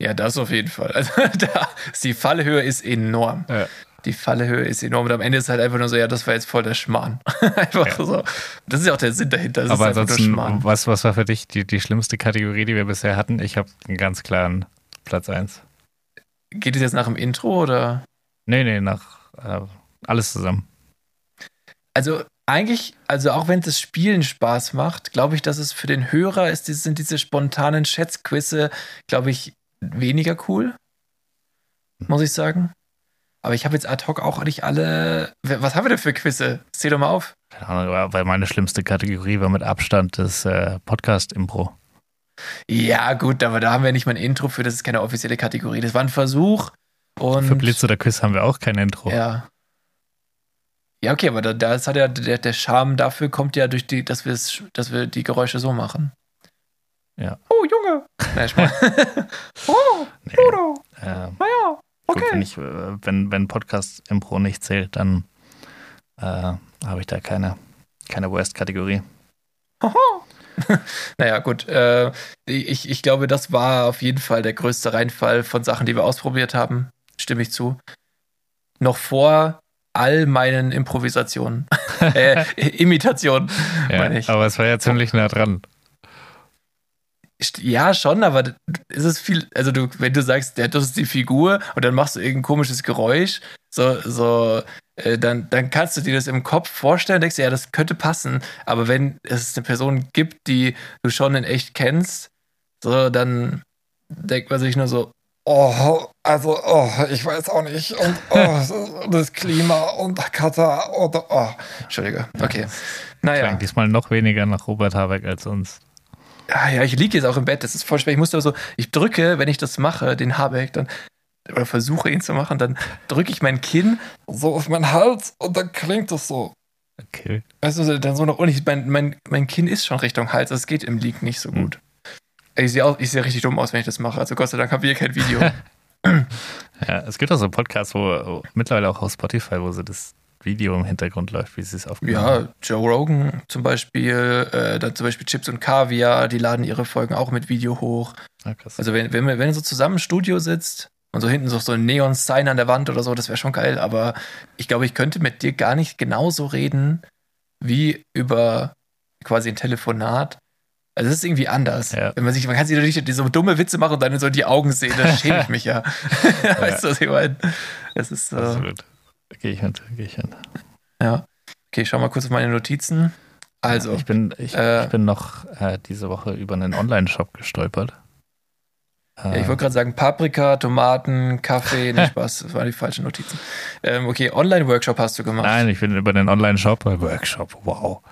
Ja, das auf jeden Fall. Also da, die Fallhöhe ist enorm. Ja. Die Fallhöhe ist enorm. Und am Ende ist halt einfach nur so, ja, das war jetzt voll der Schmarrn. einfach Ja. so. Das ist ja auch der Sinn dahinter. Das Aber ansonsten, was, was war für dich die, die schlimmste Kategorie, die wir bisher hatten? Ich habe einen ganz klaren Platz 1. Geht es jetzt nach dem Intro oder? Nee, nee, nach äh, alles zusammen. Also eigentlich, also auch wenn das Spielen Spaß macht, glaube ich, dass es für den Hörer ist, sind diese spontanen Schätzquizze, glaube ich, weniger cool. Muss ich sagen. Aber ich habe jetzt ad hoc auch nicht alle. Was haben wir denn für Quizze? Zähl doch mal auf. Keine Ahnung, weil meine schlimmste Kategorie war mit Abstand das äh, Podcast-Impro. Ja, gut, aber da haben wir nicht mal ein Intro für, das ist keine offizielle Kategorie. Das war ein Versuch. Und Für Blitz oder Quiz haben wir auch kein Intro. Ja. Ja, okay, aber da, das hat ja der, der Charme dafür kommt ja durch die, dass wir es, dass wir die Geräusche so machen. Ja. Oh, Junge! Nein, oh, Nee. Bruder! Ähm, Naja. Gut, wenn, ich, äh, wenn, wenn Podcast-Impro nicht zählt, dann äh, habe ich da keine, keine Worst-Kategorie. naja, gut. Äh, ich, ich glaube, das war auf jeden Fall der größte Reinfall von Sachen, die wir ausprobiert haben. Stimme ich zu. Noch vor all meinen Improvisationen. äh, Imitationen, ja, meine ich. Aber es war ja ziemlich nah dran. Ja, schon, aber ist es viel, also du, wenn du sagst, das ist die Figur und dann machst du irgendein komisches Geräusch, so, so, äh, dann, dann kannst du dir das im Kopf vorstellen, denkst du, ja, das könnte passen, aber wenn es eine Person gibt, die du schon in echt kennst, so, dann denkt man sich nur so, oh, also, oh, ich weiß auch nicht, und oh, das Klima und Katar, oder, oh, Entschuldige, okay. Naja. Klang diesmal noch weniger nach Robert Habeck als sonst. Ja, ja, ich liege jetzt auch im Bett, das ist voll schwer. Ich musste so, ich drücke, wenn ich das mache, den Habeck, dann, oder versuche ihn zu machen, dann drücke ich mein Kinn so auf meinen Hals und dann klingt das so. Okay. Weißt du, dann so noch, und ich, mein, mein, mein Kinn ist schon Richtung Hals, das geht im Liegen nicht so hm. gut. Ich sehe seh richtig dumm aus, wenn ich das mache, also Gott sei Dank haben wir kein Video. ja, es gibt auch so Podcasts, wo, wo mittlerweile auch auf Spotify, wo sie das Video im Hintergrund läuft, wie sie es aufgenommen Ja, Joe Rogan zum Beispiel, äh, dann zum Beispiel Chips und Kaviar, die laden ihre Folgen auch mit Video hoch. Ja, also wenn, wenn, wenn ihr so zusammen im Studio sitzt und so hinten so, so ein Neon-Sign an der Wand oder so, das wäre schon geil, aber ich glaube, ich könnte mit dir gar nicht genauso reden wie über quasi ein Telefonat. Also es ist irgendwie anders. Ja. Wenn man sich, man kann sich natürlich so dumme Witze machen und dann so die Augen sehen, da schäme ich mich ja. weißt du, was ich meine? Das ist so. Absolut. Gehe ich mit, gehe ich hin. Ja. Okay, ich schau mal kurz auf meine Notizen. Also. Ich bin, ich, äh, ich bin noch äh, diese Woche über einen Online-Shop gestolpert. Ja, ich wollte gerade sagen, Paprika, Tomaten, Kaffee, nicht Spaß, das waren die falschen Notizen. Ähm, okay, Online-Workshop hast du gemacht. Nein, ich bin über den Online-Shop, Workshop, wow.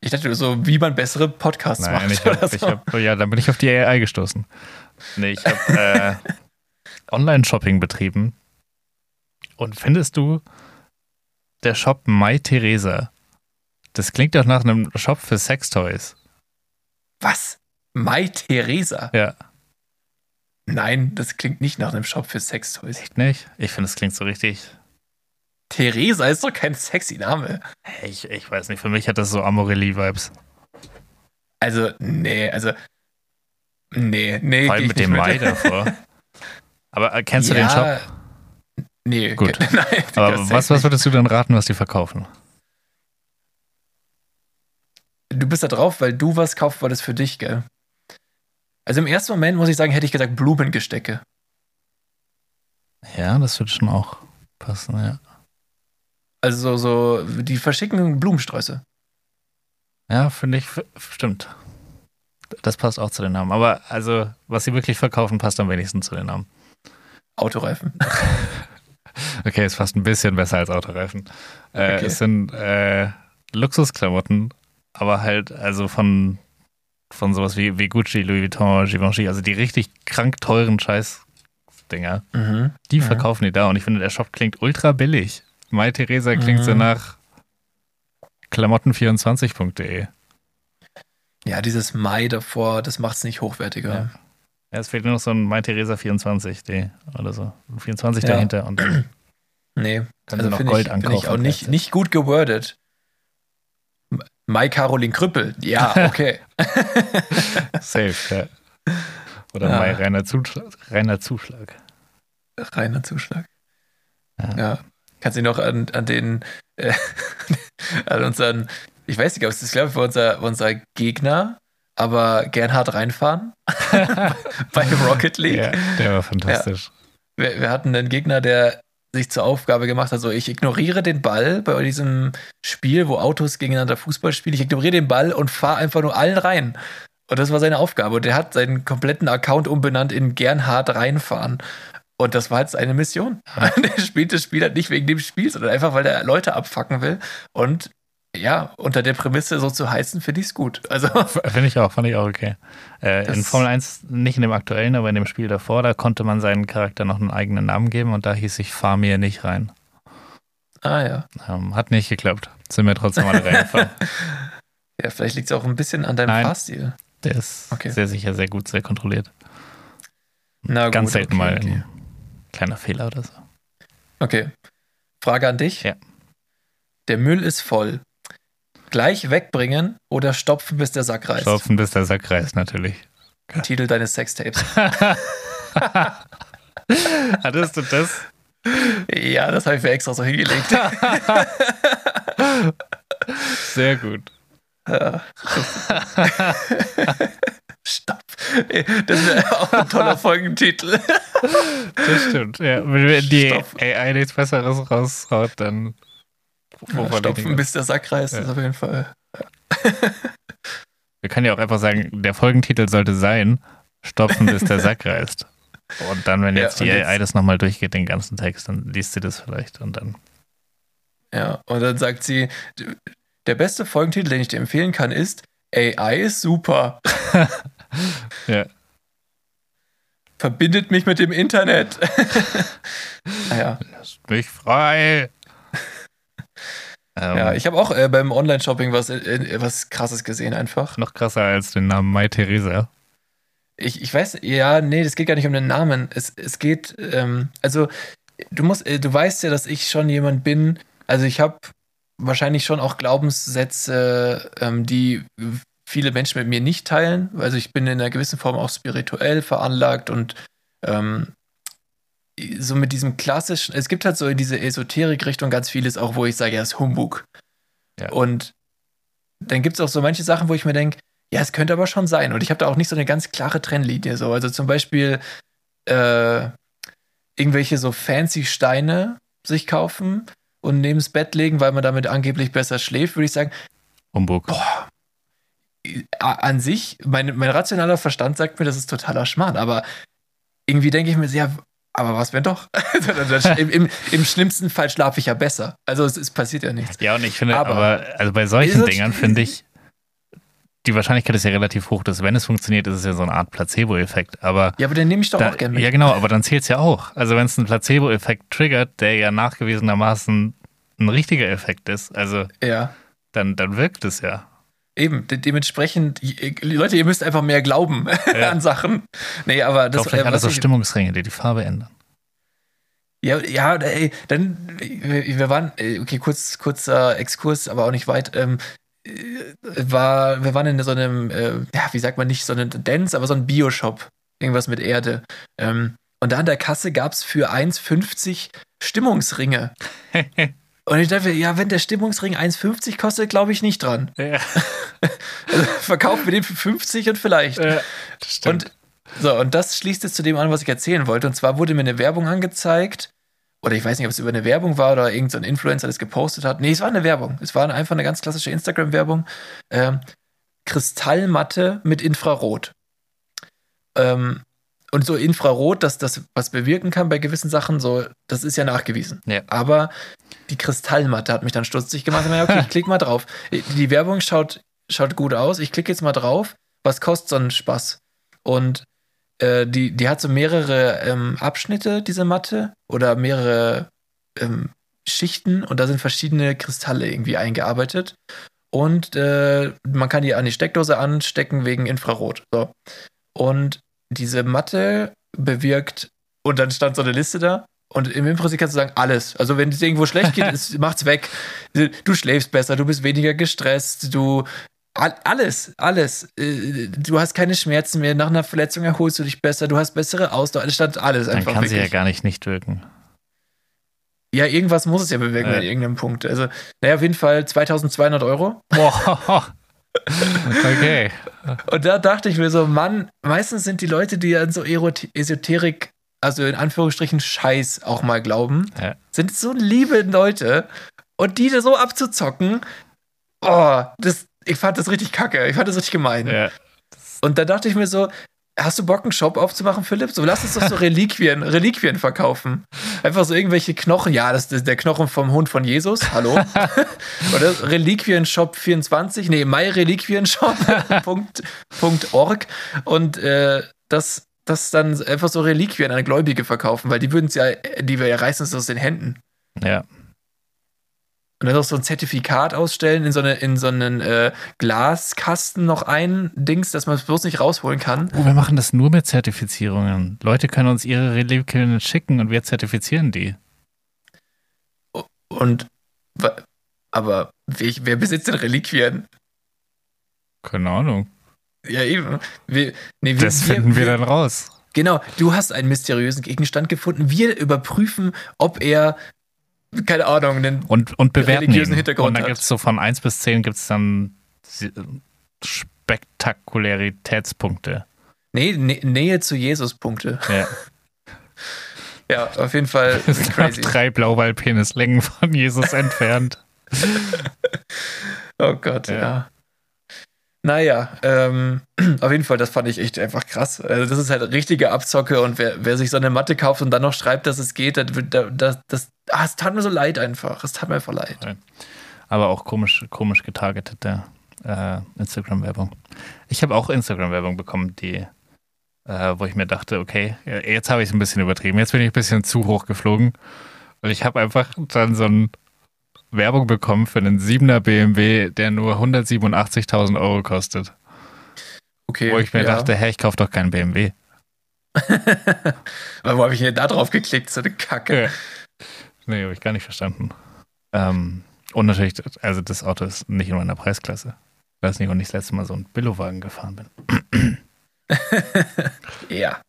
Ich dachte so, wie man bessere Podcasts Nein, macht. Ich hab, so. ich hab, ja, dann bin ich auf die AI gestoßen. Nee, ich habe äh, Online-Shopping betrieben und findest du, der Shop Mai Theresa, das klingt doch nach einem Shop für Sextoys. Was? Mai Theresa? Ja. Nein, das klingt nicht nach einem Shop für Sextoys. Echt nicht? Ich finde, es klingt so richtig. Theresa ist doch kein sexy Name. Ich, ich weiß nicht, für mich hat das so Amorelli-Vibes. Also, nee, also. Nee, nee. Vor allem mit dem Mai davor. Aber äh, kennst du ja, den Shop? Nee, gut. Nein, Aber was, was würdest du denn raten, was die verkaufen? Du bist da drauf, weil du was kaufen wolltest für dich, gell? Also im ersten Moment muss ich sagen, hätte ich gesagt Blumengestecke. Ja, das würde schon auch passen, ja. Also so, so die verschicken Blumensträuße. Ja, finde ich, stimmt. Das passt auch zu den Namen. Aber also, was sie wirklich verkaufen, passt am wenigsten zu den Namen. Autoreifen. Okay, ist fast ein bisschen besser als Autoreifen. Äh, okay. Es sind äh, Luxusklamotten, aber halt also von, von sowas wie, wie Gucci, Louis Vuitton, Givenchy, also die richtig krank teuren Scheiß-Dinger, mhm. die mhm. verkaufen die da und ich finde, der Shop klingt ultra billig. Mai Theresa klingt mhm. so nach klamotten24.de. Ja, dieses Mai davor, das macht es nicht hochwertiger. Ja. Ja, es fehlt nur noch so ein My Theresa 24 D oder so. 24 ja. dahinter und dann. Nee, dann also noch Gold ich, ankaufen. ich auch nicht, nicht gut gewordet. Mai Caroline Krüppel. Ja, okay. Safe, ja. Oder ja. Mai reiner Zuschlag. Reiner Zuschlag. Reiner Zuschlag. Ja. ja. Kannst du dich noch an, an den, äh, an unseren, ich weiß nicht, ob es ist, glaube ich, für unser, unser Gegner, aber Gernhard reinfahren bei Rocket League. Ja, der war fantastisch. Ja. Wir, wir, hatten einen Gegner, der sich zur Aufgabe gemacht hat, so ich ignoriere den Ball bei diesem Spiel, wo Autos gegeneinander Fußball spielen. Ich ignoriere den Ball und fahre einfach nur allen rein. Und das war seine Aufgabe. Und der hat seinen kompletten Account umbenannt in Gernhard reinfahren. Und das war jetzt eine Mission. der spielt das Spiel halt nicht wegen dem Spiel, sondern einfach, weil der Leute abfacken will. Und ja, unter der Prämisse so zu heißen, finde ich es gut. Also finde ich auch, fand ich auch okay. Äh, in Formel 1, nicht in dem aktuellen, aber in dem Spiel davor, da konnte man seinen Charakter noch einen eigenen Namen geben und da hieß ich Fahr mir nicht rein. Ah ja. Ähm, hat nicht geklappt. Sind wir trotzdem alle reingefahren. ja, vielleicht liegt es auch ein bisschen an deinem Nein, Fahrstil. Der ist okay. sehr sicher, sehr gut, sehr kontrolliert. Na Ganz gut, selten okay, mal okay. Kleiner Fehler oder so. Okay. Frage an dich. Ja. Der Müll ist voll. Gleich wegbringen oder stopfen, bis der Sack reißt? Stopfen, bis der Sack reißt, natürlich. Titel deines Sextapes. Hattest du das? ja, das habe ich mir extra so hingelegt. Sehr gut. Stopp. Das wäre auch ein toller Folgentitel. Das stimmt. Ja, wenn die Stopp. AI nichts Besseres raushaut, dann. die Stopfen, bis der Sack reißt, Ja. ist auf jeden Fall. Wir können ja auch einfach sagen, der Folgentitel sollte sein: Stopfen, bis der Sack reißt. Und dann, wenn Ja, jetzt die und jetzt- AI das nochmal durchgeht, den ganzen Text, dann liest sie das vielleicht und dann. Ja, und dann sagt sie, der beste Folgentitel, den ich dir empfehlen kann, ist AI ist super. Ja. Verbindet mich mit dem Internet. naja, Lasst mich frei. ähm, ja, ich habe auch äh, beim Online-Shopping was, äh, was krasses gesehen einfach. noch krasser als den Namen Mai Theresa. Ich, ich weiß, ja, nee, das geht gar nicht um den Namen. Es, es geht, ähm, also du musst, äh, du weißt ja, dass ich schon jemand bin, also ich habe wahrscheinlich schon auch Glaubenssätze, ähm, die viele Menschen mit mir nicht teilen. Also ich bin in einer gewissen Form auch spirituell veranlagt und ähm, so mit diesem klassischen, es gibt halt so in diese Esoterik-Richtung ganz vieles auch, wo ich sage, ja, ist Humbug. Ja. Und dann gibt es auch so manche Sachen, wo ich mir denke, ja, es könnte aber schon sein. Und ich habe da auch nicht so eine ganz klare Trennlinie. So. Also zum Beispiel äh, irgendwelche so fancy Steine sich kaufen und neben das Bett legen, weil man damit angeblich besser schläft, würde ich sagen, Humbug. a- an sich, mein, mein rationaler Verstand sagt mir, das ist totaler Schmarrn, aber irgendwie denke ich mir, so, ja, aber was wenn doch? Im, im, Im schlimmsten Fall schlafe ich ja besser. Also es, es passiert ja nichts. Ja, und ich finde, aber, Aber- also bei solchen Dingern finde ich, die Wahrscheinlichkeit ist ja relativ hoch, dass wenn es funktioniert, ist es ja so eine Art Placebo-Effekt. Aber Ja, aber den nehme ich doch da, auch gerne mit. ja, genau, aber dann zählt es ja auch. Also wenn es einen Placebo-Effekt triggert, der ja nachgewiesenermaßen ein richtiger Effekt ist, also Ja. dann, dann wirkt es ja. Eben, de dementsprechend, ihr- Leute, ihr müsst einfach mehr glauben Ja. an Sachen. Nee, aber das Kauft euch äh, alle was so Stimmungsringe, die die Farbe ändern. Ja, ja, ey, dann, wir, wir waren, äh, okay, kurz, kurzer Exkurs, aber auch nicht weit. Ähm, äh, war, wir waren in so einem, äh, ja, wie sagt man nicht, so einen Dance, aber so ein Bio-Shop. Irgendwas mit Erde. Ähm, und da an der Kasse gab es für 1,50 Stimmungsringe. Und ich dachte, ja, wenn der Stimmungsring 1,50 kostet, glaube ich nicht dran. Ja, Also, verkaufen wir den für 50 und vielleicht. stimmt. Und so, und das schließt jetzt zu dem an, was ich erzählen wollte. Und zwar wurde mir eine Werbung angezeigt. Oder ich weiß nicht, ob es über eine Werbung war oder irgendein so Influencer das gepostet hat. Nee, es war eine Werbung. Es war einfach eine ganz klassische Instagram-Werbung. Ähm, Kristallmatte mit Infrarot. Ähm, und so Infrarot, dass das was bewirken kann bei gewissen Sachen, so, das ist ja nachgewiesen. Ja. Aber die Kristallmatte hat mich dann stutzig gemacht. Ich meine, okay, ich klicke mal drauf. Die Werbung schaut, schaut gut aus. Ich klicke jetzt mal drauf. Was kostet so ein Spaß? Und äh, die, die hat so mehrere ähm, Abschnitte, diese Matte, oder mehrere ähm, Schichten und da sind verschiedene Kristalle irgendwie eingearbeitet. Und äh, man kann die an die Steckdose anstecken wegen Infrarot. So. Und diese Matte bewirkt, und dann stand so eine Liste da. Und im Prinzip kannst du sagen, alles. Also, wenn es irgendwo schlecht geht, es, macht's weg. Du schläfst besser, du bist weniger gestresst, du. all- Alles, alles. Äh, Du hast keine Schmerzen mehr. Nach einer Verletzung erholst du dich besser. Du hast bessere Ausdauer. Es stand alles Dann einfach. kann sie ja wirklich. gar nicht nicht wirken. Ja, irgendwas muss es ja bewirken Ja. an irgendeinem Punkt. Also, naja, auf jeden Fall 2200 Euro. Boah. Okay. Und da dachte ich mir so, Mann, meistens sind die Leute, die an so Esoterik, also in Anführungsstrichen Scheiß auch mal glauben, Ja. sind so liebe Leute. Und die da so abzuzocken, oh, das, ich fand das richtig kacke. Ich fand das richtig gemein. Ja. Und da dachte ich mir so, hast du Bock, einen Shop aufzumachen, Philipp? So, lass uns doch so Reliquien, Reliquien verkaufen. Einfach so irgendwelche Knochen. Ja, das ist der Knochen vom Hund von Jesus. Hallo. Oder Reliquien-Shop 24. Nee, myreliquienshop.org. Und äh, das, das dann einfach so Reliquien an Gläubige verkaufen, weil die würden es ja, die wir ja reißen es aus den Händen. Ja. Und dann noch so ein Zertifikat ausstellen, in so, eine, in so einen äh, Glaskasten noch ein Dings, dass man es bloß nicht rausholen kann. Oh, wir machen das nur mit Zertifizierungen. Leute können uns ihre Reliquien schicken und wir zertifizieren die. Und aber wer, wer besitzt denn Reliquien? Keine Ahnung. Ja, eben. Wir, nee, wir, das finden wir, wir dann raus. Genau, du hast einen mysteriösen Gegenstand gefunden. Wir überprüfen, ob er, keine Ahnung, einen und, und bewerten religiösen ihn. Hintergrund Und dann gibt es so von 1 bis 10 gibt es dann Spektakularitätspunkte. Nee, Nä- Nähe zu Jesus-Punkte. Ja. Ja, auf jeden Fall crazy. drei Blauwallpenislängen von Jesus entfernt. Oh Gott, Ja. ja. Naja, ähm, auf jeden Fall, das fand ich echt einfach krass. Also, das ist halt richtige Abzocke und wer, wer sich so eine Matte kauft und dann noch schreibt, dass es geht, das, das, das, ah, es tat mir so leid einfach. Es tat mir einfach leid. Aber auch komisch, komisch getargetete äh, Instagram-Werbung. Ich habe auch Instagram-Werbung bekommen, die, äh, wo ich mir dachte, okay, jetzt habe ich es ein bisschen übertrieben. Jetzt bin ich ein bisschen zu hoch geflogen. Und ich habe einfach dann so eine Werbung bekommen für einen 7er BMW, der nur 187.000 Euro kostet. Okay. Wo ich mir ja. dachte, hä, ich kaufe doch keinen BMW. Aber wo habe ich denn da drauf geklickt? So eine Kacke. Ja. Nee, habe ich gar nicht verstanden. Ähm, und natürlich, also das Auto ist nicht in meiner Preisklasse. Ich weiß nicht, wann ich das letzte Mal so einen Billowagen gefahren bin. Ja.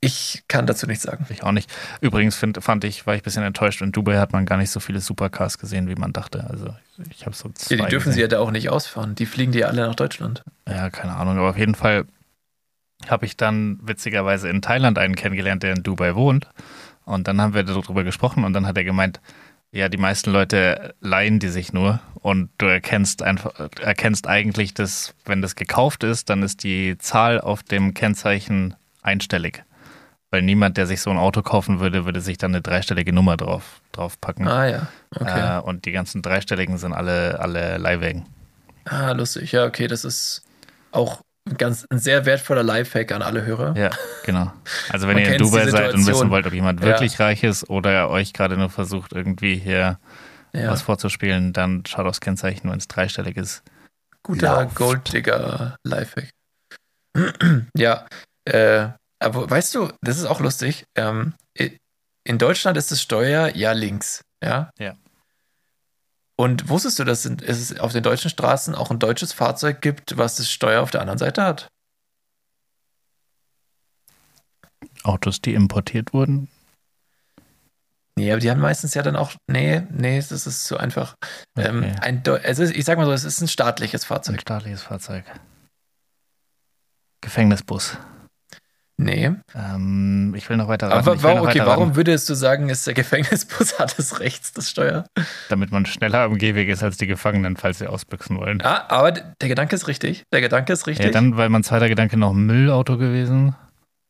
Ich kann dazu nichts sagen. Ich auch nicht. Übrigens find, fand ich, war ich ein bisschen enttäuscht. In Dubai hat man gar nicht so viele Supercars gesehen, wie man dachte. Also ich habe so zwei Ja, die dürfen sie ja gesehen. da auch nicht ausfahren. Die fliegen die alle nach Deutschland. Ja, keine Ahnung. Aber auf jeden Fall habe ich dann witzigerweise in Thailand einen kennengelernt, der in Dubai wohnt. Und dann haben wir darüber gesprochen und dann hat er gemeint, ja, die meisten Leute leihen die sich nur und du erkennst einfach, erkennst eigentlich, dass, wenn das gekauft ist, dann ist die Zahl auf dem Kennzeichen einstellig. Weil niemand, der sich so ein Auto kaufen würde, würde sich dann eine dreistellige Nummer drauf, drauf packen. Ah ja, okay. Äh, und die ganzen dreistelligen sind alle, alle Leihwägen. Ah, lustig. Ja, okay, das ist auch ein ganz ein sehr wertvoller Lifehack an alle Hörer. Ja, genau. Also wenn Man ihr in Dubai seid und wissen wollt, ob jemand Ja. wirklich reich ist oder er euch gerade nur versucht, irgendwie hier Ja. was vorzuspielen, dann schaut aufs Kennzeichen, wenn es dreistellig ist. Guter. Golddigger Lifehack. ja, äh, aber weißt du, das ist auch lustig. Ähm, in Deutschland ist das Steuer ja links, ja? Ja. Und wusstest du, dass es auf den deutschen Straßen auch ein deutsches Fahrzeug gibt, was das Steuer auf der anderen Seite hat? Autos, die importiert wurden. Nee, aber die haben meistens ja dann auch. Nee, nee, das ist zu einfach. Ähm, Okay. ein Deu- also ich sag mal so, es ist ein staatliches Ein Fahrzeug. staatliches Fahrzeug. Gefängnisbus. Nee. Ähm, ich will noch weiter raten. Aber warum, okay, warum raten, würdest du sagen, ist der Gefängnisbus hat es rechts, das Steuer? damit man schneller am Gehweg ist als die Gefangenen, falls sie ausbüchsen wollen. Ah, aber der Gedanke ist richtig. Der Gedanke ist richtig. Ja, dann war mein zweiter Gedanke noch Müllauto gewesen.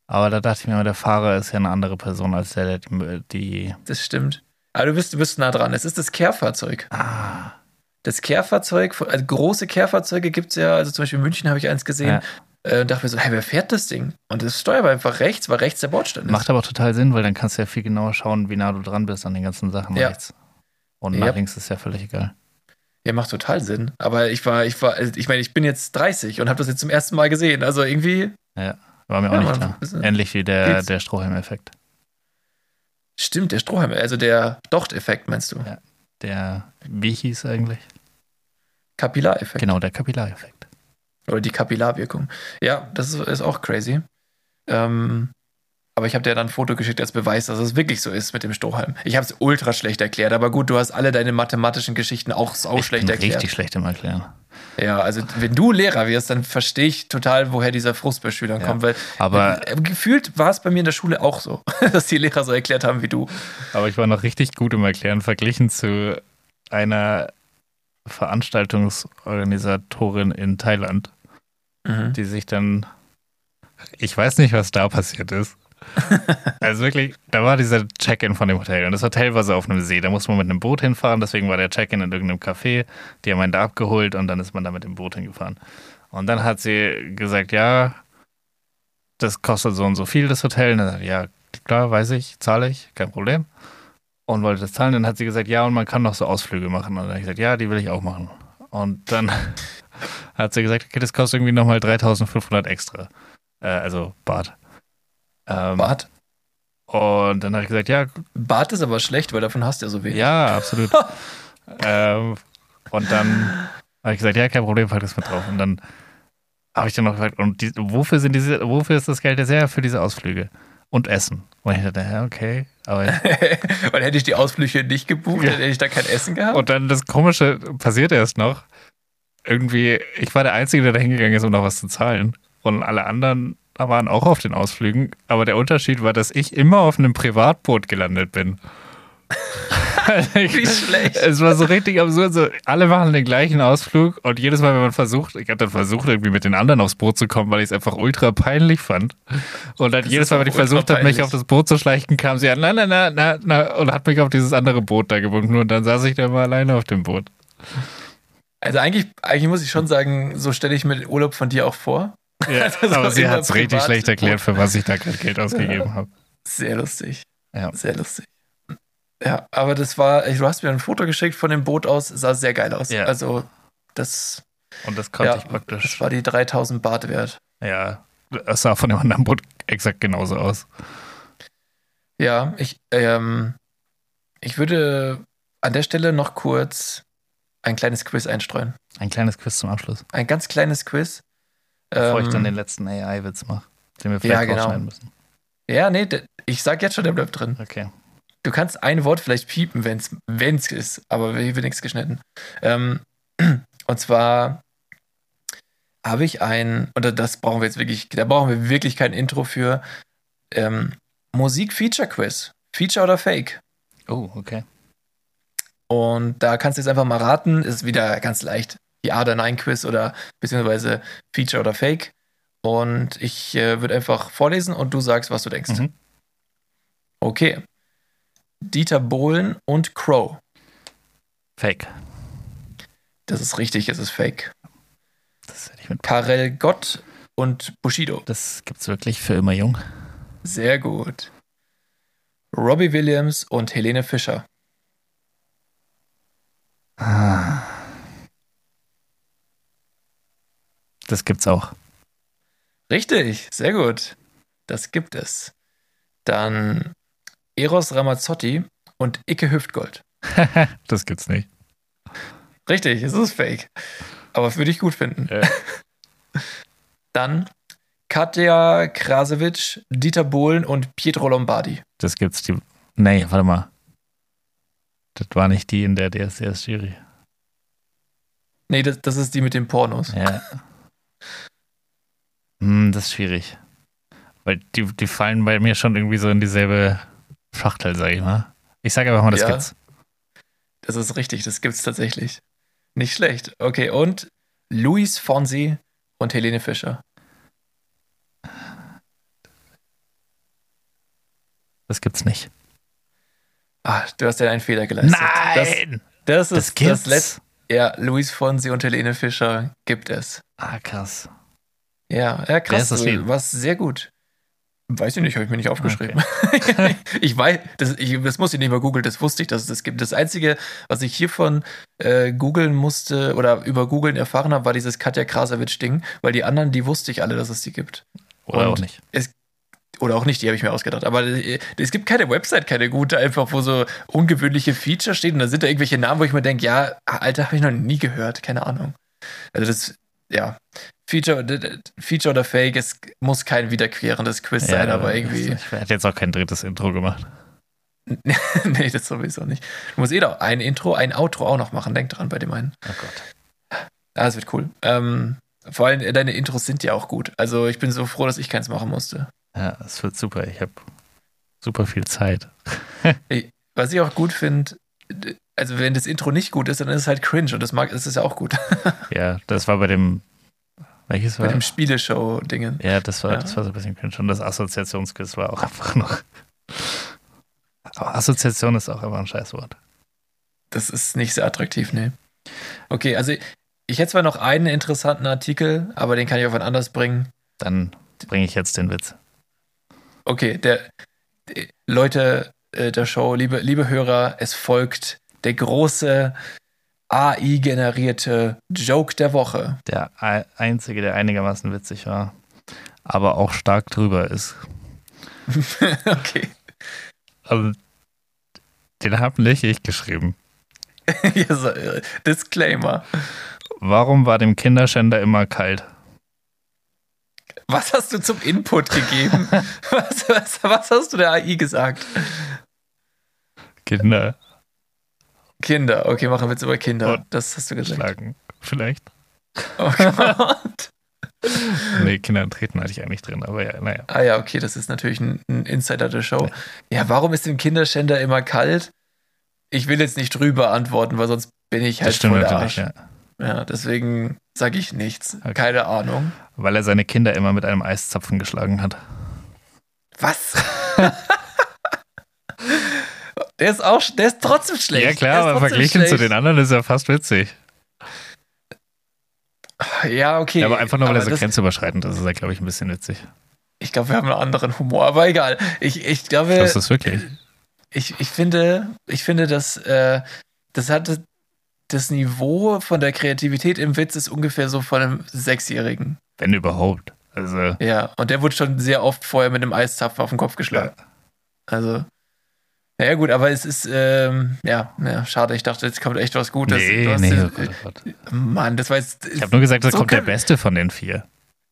Aber da dachte ich mir immer, der Fahrer ist ja eine andere Person als der, der die, die das stimmt. Aber du bist, du bist nah dran. Es ist das Kehrfahrzeug. Ah, Das Kehrfahrzeug, also große Kehrfahrzeuge gibt es ja, also zum Beispiel in München habe ich eins gesehen. Ja. Äh, und dachte mir so, hey, wer fährt das Ding? Und das Steuer war einfach rechts, weil rechts der Bordstein ist. Macht aber auch total Sinn, weil dann kannst du ja viel genauer schauen, wie nah du dran bist an den ganzen Sachen Ja. rechts. Und Ja. nach links ist ja völlig egal. Ja, macht total Sinn. Aber ich war, ich war, also ich meine, ich bin jetzt 30 und habe das jetzt zum ersten Mal gesehen. Also irgendwie War mir Ja, auch nicht man- klar. ist- Ähnlich wie der, geht's. der Strohhalm-Effekt. stimmt der Strohhalm, also der Docht-Effekt meinst du? Ja. Der, wie hieß eigentlich? Kapillareffekt. Genau, der Kapillareffekt. Oder die Kapillarwirkung. Ja, das ist, ist auch crazy. Ähm, aber ich habe dir dann ein Foto geschickt als Beweis, dass es wirklich so ist mit dem Strohhalm. Ich habe es ultra schlecht erklärt, aber gut, du hast alle deine mathematischen Geschichten auch sau ich schlecht bin erklärt. richtig schlecht im Erklären. Ja, also wenn du Lehrer wirst, dann verstehe ich total, woher dieser Frust bei Schülern Ja. kommt, weil Aber, äh, gefühlt war es bei mir in der Schule auch so, dass die Lehrer so erklärt haben wie du. aber ich war noch richtig gut im Erklären, verglichen zu einer Veranstaltungsorganisatorin in Thailand, Mhm. die sich dann. Ich weiß nicht, was da passiert ist. also wirklich, da war dieser Check-in von dem Hotel und das Hotel war so auf einem See. Da musste man mit einem Boot hinfahren, deswegen war der Check-in in irgendeinem Café. Die haben einen da abgeholt und dann ist man da mit dem Boot hingefahren. Und dann hat sie gesagt, ja, das kostet so und so viel, das Hotel. Und dann, sagt, ja, klar, weiß ich, zahle ich, kein Problem. und wollte das zahlen. Dann hat sie gesagt, ja, und man kann noch so Ausflüge machen. Und dann habe ich gesagt, ja, die will ich auch machen. Und dann hat sie gesagt, okay, das kostet irgendwie nochmal 3500 extra. Äh, also Bart. Ähm, Bart? Und dann habe ich gesagt, ja, Bart ist aber schlecht, weil davon hast du ja so wenig. ja, absolut. ähm, und dann habe ich gesagt, ja, kein Problem, pack das mit drauf. Und dann habe ich dann noch gefragt, und die, wofür sind diese, wofür ist das Geld jetzt her? Für diese Ausflüge und Essen. Und ich dachte, ja, okay. Aber weil hätte ich die Ausflüge nicht gebucht, Ja. hätte ich da kein Essen gehabt. Und dann das Komische passiert erst noch. Irgendwie, ich war der Einzige, der da hingegangen ist, um noch was zu zahlen. Und alle anderen waren auch auf den Ausflügen. Aber der Unterschied war, dass ich immer auf einem Privatboot gelandet bin. Wie schlecht. Es war so richtig absurd. So, alle machen den gleichen Ausflug und jedes Mal, wenn man versucht, ich habe dann versucht, irgendwie mit den anderen aufs Boot zu kommen, weil ich es einfach ultra peinlich fand. Und dann Das jedes Mal, wenn ich versucht habe, mich auf das Boot zu schleichen, kam sie an, na, na, na, na, na, und hat mich auf dieses andere Boot da gebunden. Und dann saß ich da mal alleine auf dem Boot. Also eigentlich, eigentlich muss ich schon sagen, so stelle ich mir den Urlaub von dir auch vor. Ja, Also aber sie hat es richtig schlecht erklärt, für was ich da gerade Geld ausgegeben habe. Sehr lustig. Ja. Sehr lustig. Ja, aber das war, du hast mir ein Foto geschickt von dem Boot aus, sah sehr geil aus. Ja. Also, das, Und das konnte ja, ich praktisch. das war die 3000 Bart wert. Ja, es sah von dem anderen Boot exakt genauso aus. Ja, ich, ähm, ich würde an der Stelle noch kurz ein kleines Quiz einstreuen. Ein kleines Quiz zum Abschluss. Ein ganz kleines Quiz. Bevor ich Ähm, dann den letzten AI-Witz mache, den wir vielleicht Ja, genau. rausschneiden müssen. Ja, nee, ich sag jetzt schon, der bleibt drin. Okay. Du kannst ein Wort vielleicht piepen, wenn es ist, aber hier wird nichts geschnitten. Ähm, und zwar habe ich ein, oder das brauchen wir jetzt wirklich, da brauchen wir wirklich kein Intro für, ähm, Musik-Feature-Quiz. Feature oder Fake? Oh, okay. Und da kannst du jetzt einfach mal raten, ist wieder ganz leicht. Ja oder Nein Quiz oder beziehungsweise Feature oder Fake. Und ich äh, würde einfach vorlesen und du sagst, was du denkst. Mhm. Okay. Dieter Bohlen und Crow. Fake. Das ist richtig, es ist Fake. Das hätte ich mit. Karel Gott und Bushido. Das gibt's wirklich für immer jung. Sehr gut. Robbie Williams und Helene Fischer. Das gibt's auch. Richtig, sehr gut. Das gibt es. Dann Eros Ramazzotti und Icke Hüftgold. das gibt's nicht. Richtig, es ist fake. Aber würde ich gut finden. Ja. Dann Katja Krasewitsch, Dieter Bohlen und Pietro Lombardi. Das gibt's die. Nee, warte mal. Das war nicht die in der DSDS-Jury. Nee, das, das ist die mit den Pornos. Ja. hm, das ist schwierig. Weil die, die fallen bei mir schon irgendwie so in dieselbe Schachtel, sag ich mal. Ich sage einfach mal, das Ja. gibt's. Das ist richtig, das gibt's tatsächlich. Nicht schlecht. Okay, und Luis Fonsi und Helene Fischer. Das gibt's nicht. Ah, du hast ja einen Fehler geleistet. Nein! Das, das Das, ist gibt's. das letzte. Ja, Luis Fonsi und Helene Fischer gibt es. ah, krass. Ja, ja krass. das warst sehr gut. Weiß ich nicht, habe ich mir nicht aufgeschrieben. ich weiß, das, ich, das muss ich nicht mal googeln, das wusste ich, dass es das gibt. Das Einzige, was ich hiervon äh, googeln musste oder über googeln erfahren habe, war dieses Katja Krasavitsch-Ding, weil die anderen, die wusste ich alle, dass es die gibt. Oder Und- auch nicht. Oder auch nicht, die habe ich mir ausgedacht. Aber äh, es gibt keine Website, keine gute, einfach wo so ungewöhnliche Features stehen. Und da sind da irgendwelche Namen, wo ich mir denke, ja, Alter, habe ich noch nie gehört. Keine Ahnung. Also das, ja, Feature, Feature oder Fake, es muss kein wiederkehrendes Quiz sein, aber irgendwie. Ich hätte jetzt auch kein drittes Intro gemacht. nee, das sowieso nicht. Du musst eh doch ein Intro, ein Outro auch noch machen. Denk dran bei dem einen. Oh Gott. Ah, das wird cool. Ähm, vor allem, äh, deine Intros sind ja auch gut. Also ich bin so froh, dass ich keins machen musste. Ja, es wird super. Ich habe super viel Zeit. Was ich auch gut finde, also wenn das Intro nicht gut ist, dann ist es halt cringe und das mag, das ist ja auch gut. Ja, das war bei dem. Welches Bei war? dem Spieleshow-Dingen. Ja, das war, Ja. das war so ein bisschen cringe. Und das Assoziationsquiz war auch einfach noch. Aber Assoziation ist auch immer ein Scheißwort. Das ist nicht sehr attraktiv, nee. Okay, also ich hätte zwar noch einen interessanten Artikel, aber den kann ich auf ein anderes bringen. Dann bringe ich jetzt den Witz. Okay, der, der Leute, äh, der Show, liebe, liebe Hörer, es folgt der große AI-generierte Joke der Woche. Der einzige, der einigermaßen witzig war, aber auch stark drüber ist. okay. Also, den habe nicht ich geschrieben. Äh, Disclaimer. Warum war dem Kinderschänder immer kalt? Was hast du zum Input gegeben? was, was, was hast du der AI gesagt? Kinder. Kinder, okay, machen wir jetzt über Kinder. Und das hast du gesagt. Schlagen, vielleicht. Oh Gott. nee, Kinder treten hatte ich eigentlich drin, aber ja, naja. Ah ja, okay, das ist natürlich ein, ein Insider der Show. Ja, warum ist dem Kinderschänder immer kalt? Ich will jetzt nicht drüber antworten, weil sonst bin ich halt voll Arsch. Ja. Ja, deswegen sage ich nichts. Okay. Keine Ahnung. Weil er seine Kinder immer mit einem Eiszapfen geschlagen hat. Was? Der ist auch, der ist trotzdem schlecht. Ja klar, aber verglichen schlecht. zu den anderen ist er fast witzig. Ja, okay. Ja, aber einfach nur, weil er so grenzüberschreitend ist, ist er, glaube ich, ein bisschen witzig. Ich glaube, wir haben einen anderen Humor, aber egal. Ich, ich glaube. Ich das wirklich. Ich, ich finde, ich finde, dass äh, das hat das Niveau von der Kreativität im Witz ist ungefähr so von einem Sechsjährigen. Wenn überhaupt. Also. Ja, und der wurde schon sehr oft vorher mit einem Eiszapfen auf den Kopf geschlagen. Ja. Also. Naja, gut, aber es ist, ähm, ja, ja, schade. Ich dachte, jetzt kommt echt was Gutes. Nee, nee, oh Gott, oh Gott. Mann, das war jetzt. Ich habe nur gesagt, das so kommt der Beste von den vier.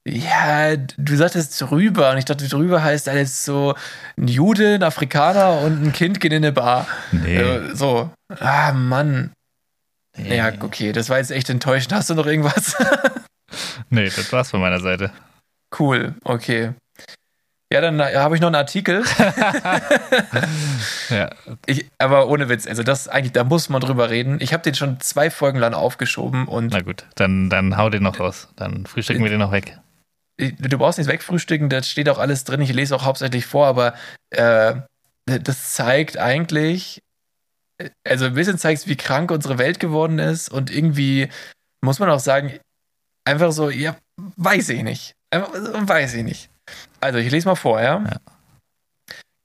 Ja, du sagtest drüber und ich dachte, drüber heißt alles so ein Jude, ein Afrikaner und ein Kind gehen in eine Bar. Nee. Äh, so. Ah, Mann. Nee. Ja, okay, das war jetzt echt enttäuschend. Hast du noch irgendwas? nee, das war's von meiner Seite. Cool, okay. Ja, dann äh, habe ich noch einen Artikel. ja. Ich, aber ohne Witz, also das eigentlich, da muss man drüber reden. Ich habe den schon zwei Folgen lang aufgeschoben und. Na gut, dann, dann hau den noch raus. Dann frühstücken wir den noch weg. Du brauchst nichts wegfrühstücken, da steht auch alles drin. Ich lese auch hauptsächlich vor, aber äh, das zeigt eigentlich, also ein bisschen zeigt wie krank unsere Welt geworden ist und irgendwie muss man auch sagen, einfach so, ja, weiß ich nicht. Einfach, weiß ich nicht. Also, ich lese mal vor, ja? ja.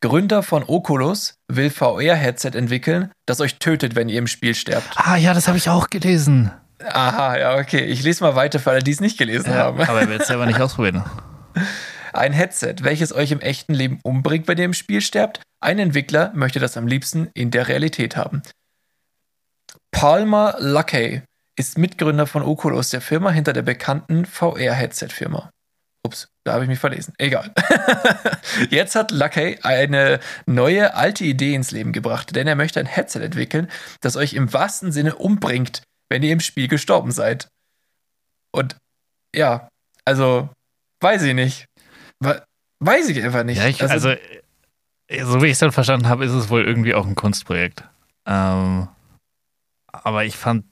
Gründer von Oculus will VR-Headset entwickeln, das euch tötet, wenn ihr im Spiel sterbt. Ah, ja, das habe ich auch gelesen. Aha, ja, okay. Ich lese mal weiter für alle, die es nicht gelesen ja, haben. Aber er will es selber nicht ausprobieren. Ein Headset, welches euch im echten Leben umbringt, wenn ihr im Spiel sterbt. Ein Entwickler möchte das am liebsten in der Realität haben. Palmer Luckey ist Mitgründer von Oculus, der Firma hinter der bekannten VR-Headset-Firma. Ups, da habe ich mich verlesen. Egal. Jetzt hat Luckey eine neue, alte Idee ins Leben gebracht, denn er möchte ein Headset entwickeln, das euch im wahrsten Sinne umbringt, wenn ihr im Spiel gestorben seid. Und ja, also, weiß ich nicht. Weiß ich einfach nicht. Ja, ich, also, also, so wie ich es dann verstanden habe, ist es wohl irgendwie auch ein Kunstprojekt. Ähm, aber ich fand,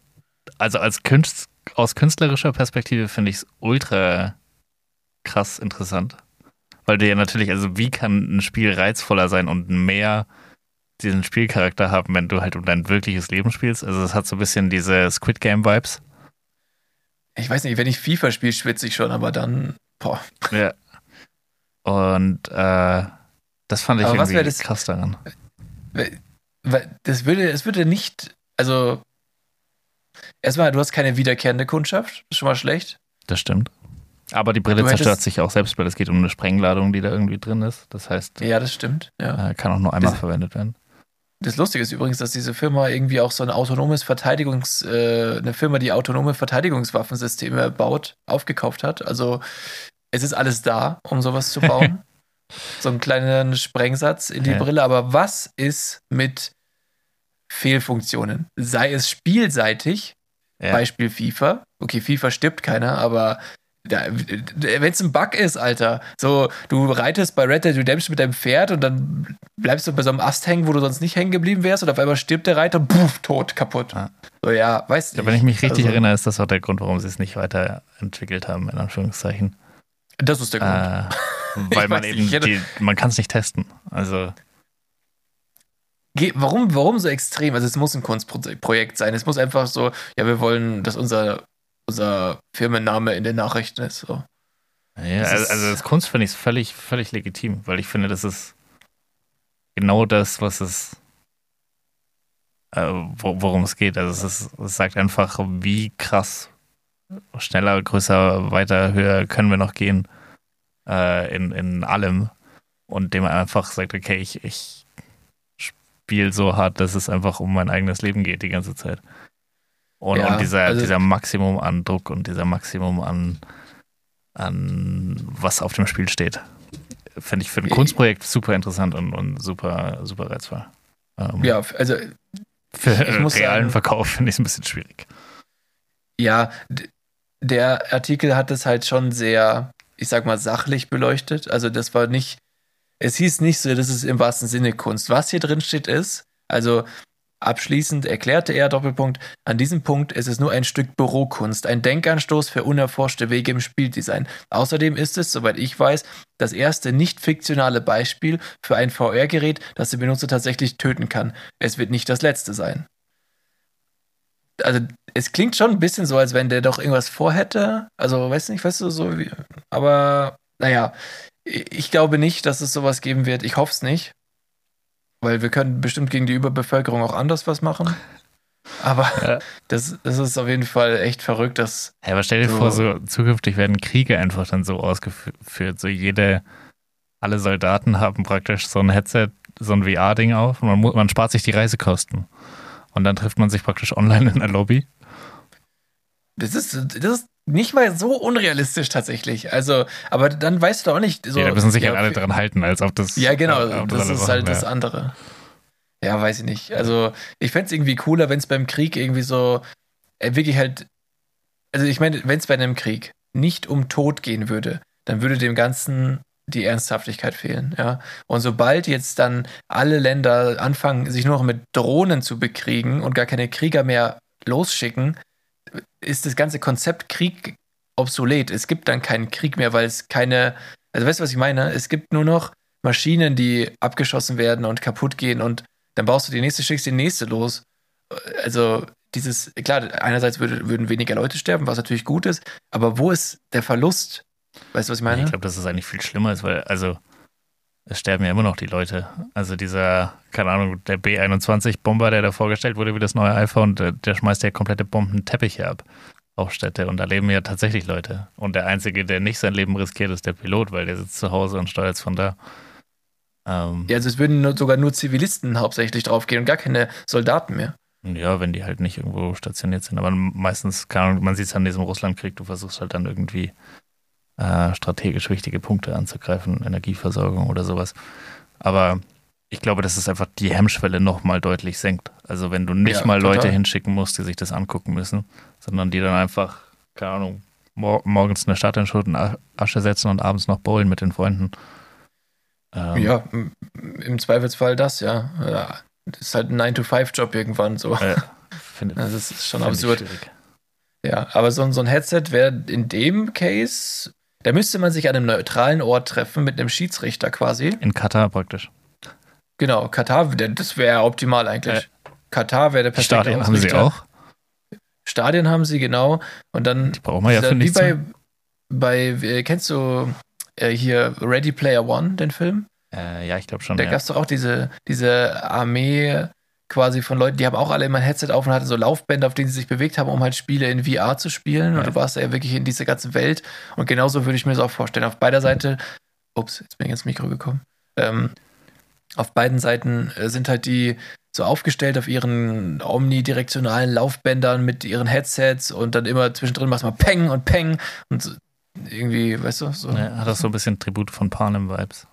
also als Künst, aus künstlerischer Perspektive finde ich es ultra krass interessant. Weil du ja natürlich, also wie kann ein Spiel reizvoller sein und mehr diesen Spielcharakter haben, wenn du halt um dein wirkliches Leben spielst? Also es hat so ein bisschen diese Squid Game Vibes. Ich weiß nicht, wenn ich FIFA spiele, schwitze ich schon, aber dann, boah. Ja. Und äh, das fand ich aber irgendwie das, krass daran. Das würde, es würde nicht, also erstmal, du hast keine wiederkehrende Kundschaft, ist schon mal schlecht. Das stimmt. Aber die Brille zerstört sich auch selbst, weil es geht um eine Sprengladung, die da irgendwie drin ist. Das heißt, ja, das stimmt. Ja. Äh, kann auch nur einmal das, verwendet werden. Das Lustige ist übrigens, dass diese Firma irgendwie auch so ein autonomes Verteidigungs, äh, eine Firma, die autonome Verteidigungswaffensysteme baut, aufgekauft hat. Also es ist alles da, um sowas zu bauen. so einen kleinen Sprengsatz in die ja. Brille. Aber was ist mit Fehlfunktionen? Sei es spielseitig, ja. Beispiel FIFA. Okay, FIFA stirbt keiner, aber wenn es ein Bug ist, Alter, so du reitest bei Red Dead Redemption mit deinem Pferd und dann bleibst du bei so einem Ast hängen, wo du sonst nicht hängen geblieben wärst und auf einmal stirbt der Reiter, puff, tot, kaputt. Ja. So, ja, weißt du. Wenn ich mich richtig also, erinnere, ist das auch der Grund, warum sie es nicht weiterentwickelt haben, in Anführungszeichen. Das ist der Grund. Äh, weil man eben, die, man kann es nicht testen. Also. Warum, warum so extrem? Also es muss ein Kunstprojekt sein. Es muss einfach so, ja, wir wollen, dass unser unser Firmenname in den Nachrichten ist. So. Ja, das also, also das Kunst finde ich völlig, völlig legitim, weil ich finde, das ist genau das, was es, äh, worum es geht. Also es, ist, es sagt einfach, wie krass schneller, größer, weiter, höher können wir noch gehen äh, in, in allem. Und dem einfach sagt, okay, ich, ich spiele so hart, dass es einfach um mein eigenes Leben geht die ganze Zeit. Und, ja, und dieser, also dieser Maximum an Druck und dieser Maximum an, an was auf dem Spiel steht. Fände ich für ein Kunstprojekt super interessant und, und super, super reizvoll. Ähm, ja, also für realen sagen, Verkauf finde ich es ein bisschen schwierig. Ja, der Artikel hat es halt schon sehr, ich sag mal, sachlich beleuchtet. Also das war nicht, es hieß nicht so, das ist im wahrsten Sinne Kunst. Was hier drin steht ist, also Abschließend erklärte er Doppelpunkt, an diesem Punkt ist es nur ein Stück Bürokunst, ein Denkanstoß für unerforschte Wege im Spieldesign. Außerdem ist es, soweit ich weiß, das erste nicht fiktionale Beispiel für ein VR-Gerät, das den Benutzer tatsächlich töten kann. Es wird nicht das letzte sein. Also, es klingt schon ein bisschen so, als wenn der doch irgendwas vorhätte. Also, weiß nicht, weißt du, so wie. Aber, naja, ich glaube nicht, dass es sowas geben wird. Ich hoffe es nicht. Weil wir können bestimmt gegen die Überbevölkerung auch anders was machen. Aber ja. das, das ist auf jeden Fall echt verrückt, dass. Ja, aber stell dir so vor, so zukünftig werden Kriege einfach dann so ausgeführt. So jede, alle Soldaten haben praktisch so ein Headset, so ein VR-Ding auf und man, man spart sich die Reisekosten. Und dann trifft man sich praktisch online in der Lobby. Das ist, das ist nicht mal so unrealistisch tatsächlich. Also, aber dann weißt du doch auch nicht. So, ja, da müssen sich ja, halt alle dran halten, als ob das. Ja, genau, das, das ist halt das andere. Ja, weiß ich nicht. Also, ich fände es irgendwie cooler, wenn es beim Krieg irgendwie so äh, wirklich halt. Also, ich meine, wenn es bei einem Krieg nicht um Tod gehen würde, dann würde dem Ganzen die Ernsthaftigkeit fehlen, ja. Und sobald jetzt dann alle Länder anfangen, sich nur noch mit Drohnen zu bekriegen und gar keine Krieger mehr losschicken, ist das ganze Konzept Krieg obsolet. Es gibt dann keinen Krieg mehr, weil es keine, also weißt du, was ich meine? Es gibt nur noch Maschinen, die abgeschossen werden und kaputt gehen und dann baust du die nächste, schickst die nächste los. Also dieses, klar, einerseits würde, würden weniger Leute sterben, was natürlich gut ist, aber wo ist der Verlust? Weißt du, was ich meine? Ich glaube, dass es eigentlich viel schlimmer ist, weil, also, es sterben ja immer noch die Leute. Also dieser, keine Ahnung, der B-21-Bomber, der da vorgestellt wurde wie das neue iPhone, der, der schmeißt ja komplette Bombenteppiche ab auf Städte und da leben ja tatsächlich Leute. Und der Einzige, der nicht sein Leben riskiert, ist der Pilot, weil der sitzt zu Hause und steuert es von da. Ähm, ja, also es würden nur, sogar nur Zivilisten hauptsächlich draufgehen und gar keine Soldaten mehr. Ja, wenn die halt nicht irgendwo stationiert sind. Aber meistens, keine Ahnung, man sieht es an diesem Russlandkrieg, du versuchst halt dann irgendwie äh, strategisch wichtige Punkte anzugreifen, Energieversorgung oder sowas. Aber ich glaube, dass es einfach die Hemmschwelle nochmal deutlich senkt. Also wenn du nicht ja, mal total. Leute hinschicken musst, die sich das angucken müssen, sondern die dann einfach, keine Ahnung, mor morgens in der Stadt in Schutt und Asche setzen und abends noch bowlen mit den Freunden. Ähm, ja, im Zweifelsfall das, ja. ja. Das ist halt ein 9-to-5-Job irgendwann so. Äh, find, das ist schon absurd. Ja, aber so, so ein Headset wäre in dem Case da müsste man sich an einem neutralen Ort treffen mit einem Schiedsrichter quasi. In Katar praktisch. Genau, Katar, das wäre optimal eigentlich. Äh, Katar wäre der perfekte Stadien haben sie auch. Stadien haben sie, genau. Und dann. Die brauchen wir ja für nichts. Wie bei, bei äh, kennst du äh, hier Ready Player One, den Film? Äh, ja, ich glaube schon. Da ja. gab es doch auch diese, diese Armee quasi von Leuten, die haben auch alle immer ein Headset auf und hatten so Laufbänder, auf denen sie sich bewegt haben, um halt Spiele in VR zu spielen. Ja. Und du warst ja wirklich in dieser ganzen Welt. Und genauso würde ich mir das auch vorstellen. Auf beider Seite, ups, jetzt bin ich ins Mikro gekommen. Ähm, auf beiden Seiten äh, sind halt die so aufgestellt auf ihren omnidirektionalen Laufbändern mit ihren Headsets und dann immer zwischendrin machst du mal Peng und Peng und so, irgendwie, weißt du, so. Ja, hat das so ein bisschen Tribut von Panem-Vibes.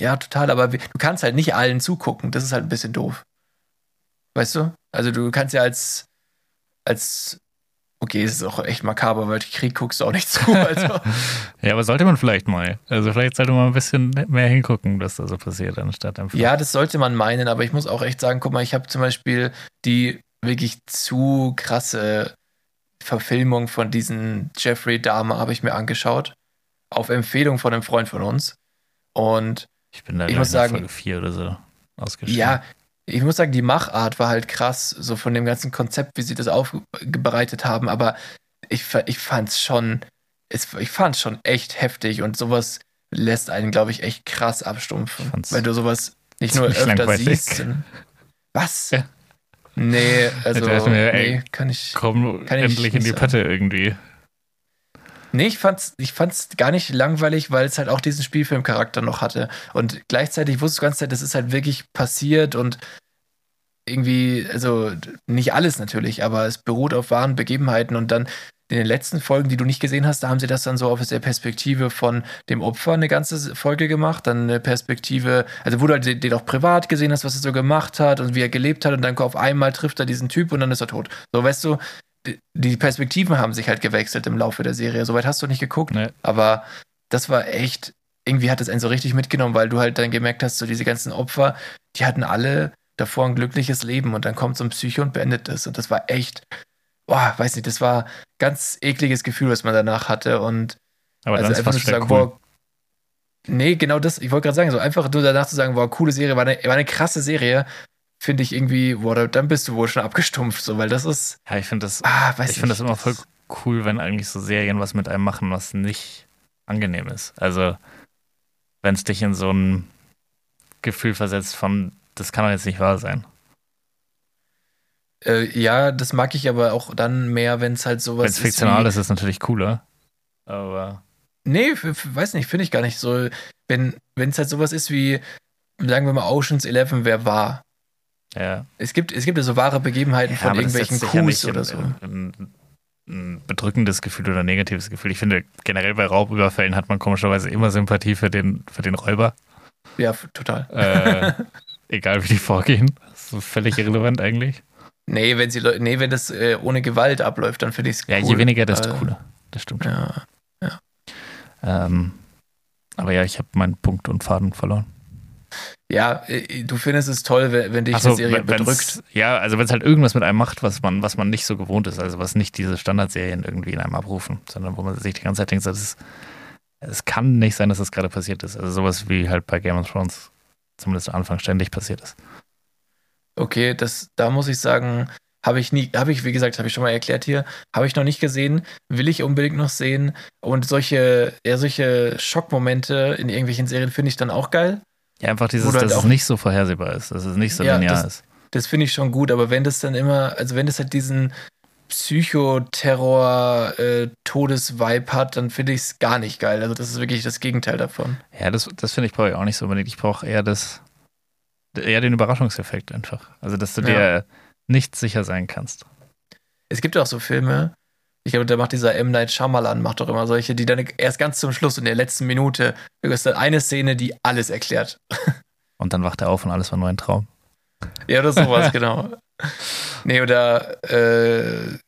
Ja, total, aber du kannst halt nicht allen zugucken. Das ist halt ein bisschen doof. Weißt du? Also du kannst ja als, als okay, es ist auch echt makaber, weil Krieg guckst du auch nicht zu. Also. ja, aber sollte man vielleicht mal. Also vielleicht sollte man ein bisschen mehr hingucken, was da so passiert, anstatt einfach. Ja, das sollte man meinen, aber ich muss auch echt sagen, guck mal, ich habe zum Beispiel die wirklich zu krasse Verfilmung von diesen Jeffrey Dahmer habe ich mir angeschaut. Auf Empfehlung von einem Freund von uns. Und ich bin da ich muss sagen, Folge 4 oder so ausgeschrieben. Ja, ich muss sagen, die Machart war halt krass, so von dem ganzen Konzept, wie sie das aufbereitet haben, aber ich, ich fand's schon, ich fand's schon echt heftig und sowas lässt einen, glaube ich, echt krass abstumpfen. Wenn du sowas nicht nur öfter langweilig. siehst. sondern- Was? Ja. Nee, also mir, ey, nee, kann ich. Komm Kann ich endlich in nicht die. Pötte irgendwie. Nee, ich fand's, ich fand's gar nicht langweilig, weil es halt auch diesen Spielfilmcharakter noch hatte. Und gleichzeitig wusste ich die ganze Zeit, das ist halt wirklich passiert und irgendwie, also nicht alles natürlich, aber es beruht auf wahren Begebenheiten und dann in den letzten Folgen, die du nicht gesehen hast, da haben sie das dann so aus der Perspektive von dem Opfer eine ganze Folge gemacht, dann eine Perspektive, also wo du halt den auch privat gesehen hast, was er so gemacht hat und wie er gelebt hat und dann auf einmal trifft er diesen Typ und dann ist er tot. So, weißt du, die- Perspektiven haben sich halt gewechselt im Laufe der Serie. Soweit hast du nicht geguckt, Nee. aber das war echt, irgendwie hat es einen so richtig mitgenommen, weil du halt dann gemerkt hast, so diese ganzen Opfer, die hatten alle davor ein glückliches Leben und dann kommt so ein Psycho und beendet es. Und das war echt, boah, weiß nicht, das war ganz ekliges Gefühl, was man danach hatte. Und Aber also einfach nur zu sagen, cool. boah, nee, genau das, ich wollte gerade sagen, so einfach nur danach zu sagen, boah, coole Serie, war eine, war eine krasse Serie, finde ich irgendwie, boah, da- dann bist du wohl schon abgestumpft, so, weil das ist, Ja, ich finde das, ah, ich finde das immer voll cool, wenn eigentlich so Serien was mit einem machen, was nicht angenehm ist. Also, wenn es dich in so ein Gefühl versetzt von, das kann doch jetzt nicht wahr sein. Äh, ja, das mag ich aber auch dann mehr, wenn es halt sowas Wenn es fiktional ist, ist es natürlich cooler. Aber Nee, weiß nicht, finde ich gar nicht so. Wenn es halt sowas ist wie, sagen wir mal, Oceans 11 wäre wahr. Ja. Es gibt, es gibt ja so wahre Begebenheiten von irgendwelchen ja Coups oder so. in, in, ein bedrückendes Gefühl oder negatives Gefühl. Ich finde, generell bei Raubüberfällen hat man komischerweise immer Sympathie für den, für den Räuber. Ja, total. Äh, egal wie die vorgehen. Das ist völlig irrelevant eigentlich. Nee, wenn sie nee, wenn das äh, ohne Gewalt abläuft, dann finde ich es cool. Ja, je weniger, desto Äh, cooler. Das stimmt. Ja. Ähm, aber ja, ich habe meinen Punkt und Faden verloren. Ja, äh, du findest es toll, wenn, dich so, eine Serie bedrückt. Ja, also wenn es halt irgendwas mit einem macht, was man, was man nicht so gewohnt ist, also was nicht diese Standardserien irgendwie in einem abrufen, sondern wo man sich die ganze Zeit denkt, das ist, es kann nicht sein, dass das gerade passiert ist. Also sowas wie halt bei Game of Thrones zumindest am Anfang ständig passiert ist. Okay, das, da muss ich sagen, habe ich nie, habe ich, wie gesagt, habe ich schon mal erklärt hier, habe ich noch nicht gesehen, will ich unbedingt noch sehen. Und solche, eher solche Schockmomente in irgendwelchen Serien finde ich dann auch geil. Ja, einfach dieses, du halt dass es nicht so vorhersehbar ist, dass es nicht so Ja, linear das- ist. Das finde ich schon gut, aber wenn das dann immer, also wenn das halt diesen Psychoterror-Todes-Vibe hat, dann finde ich es gar nicht geil. Also das ist wirklich das Gegenteil davon. Ja, das, das finde ich brauche ich auch nicht so unbedingt. Ich brauche eher das, eher den Überraschungseffekt einfach. Also, dass du Ja. dir nicht sicher sein kannst. Es gibt auch so Filme, ich glaube, da macht dieser M. Night Shyamalan, macht doch immer solche, die dann erst ganz zum Schluss in der letzten Minute, da ist dann eine Szene, die alles erklärt. Und dann wacht er auf und alles war nur ein Traum. Ja, oder sowas, genau. Nee, oder, äh,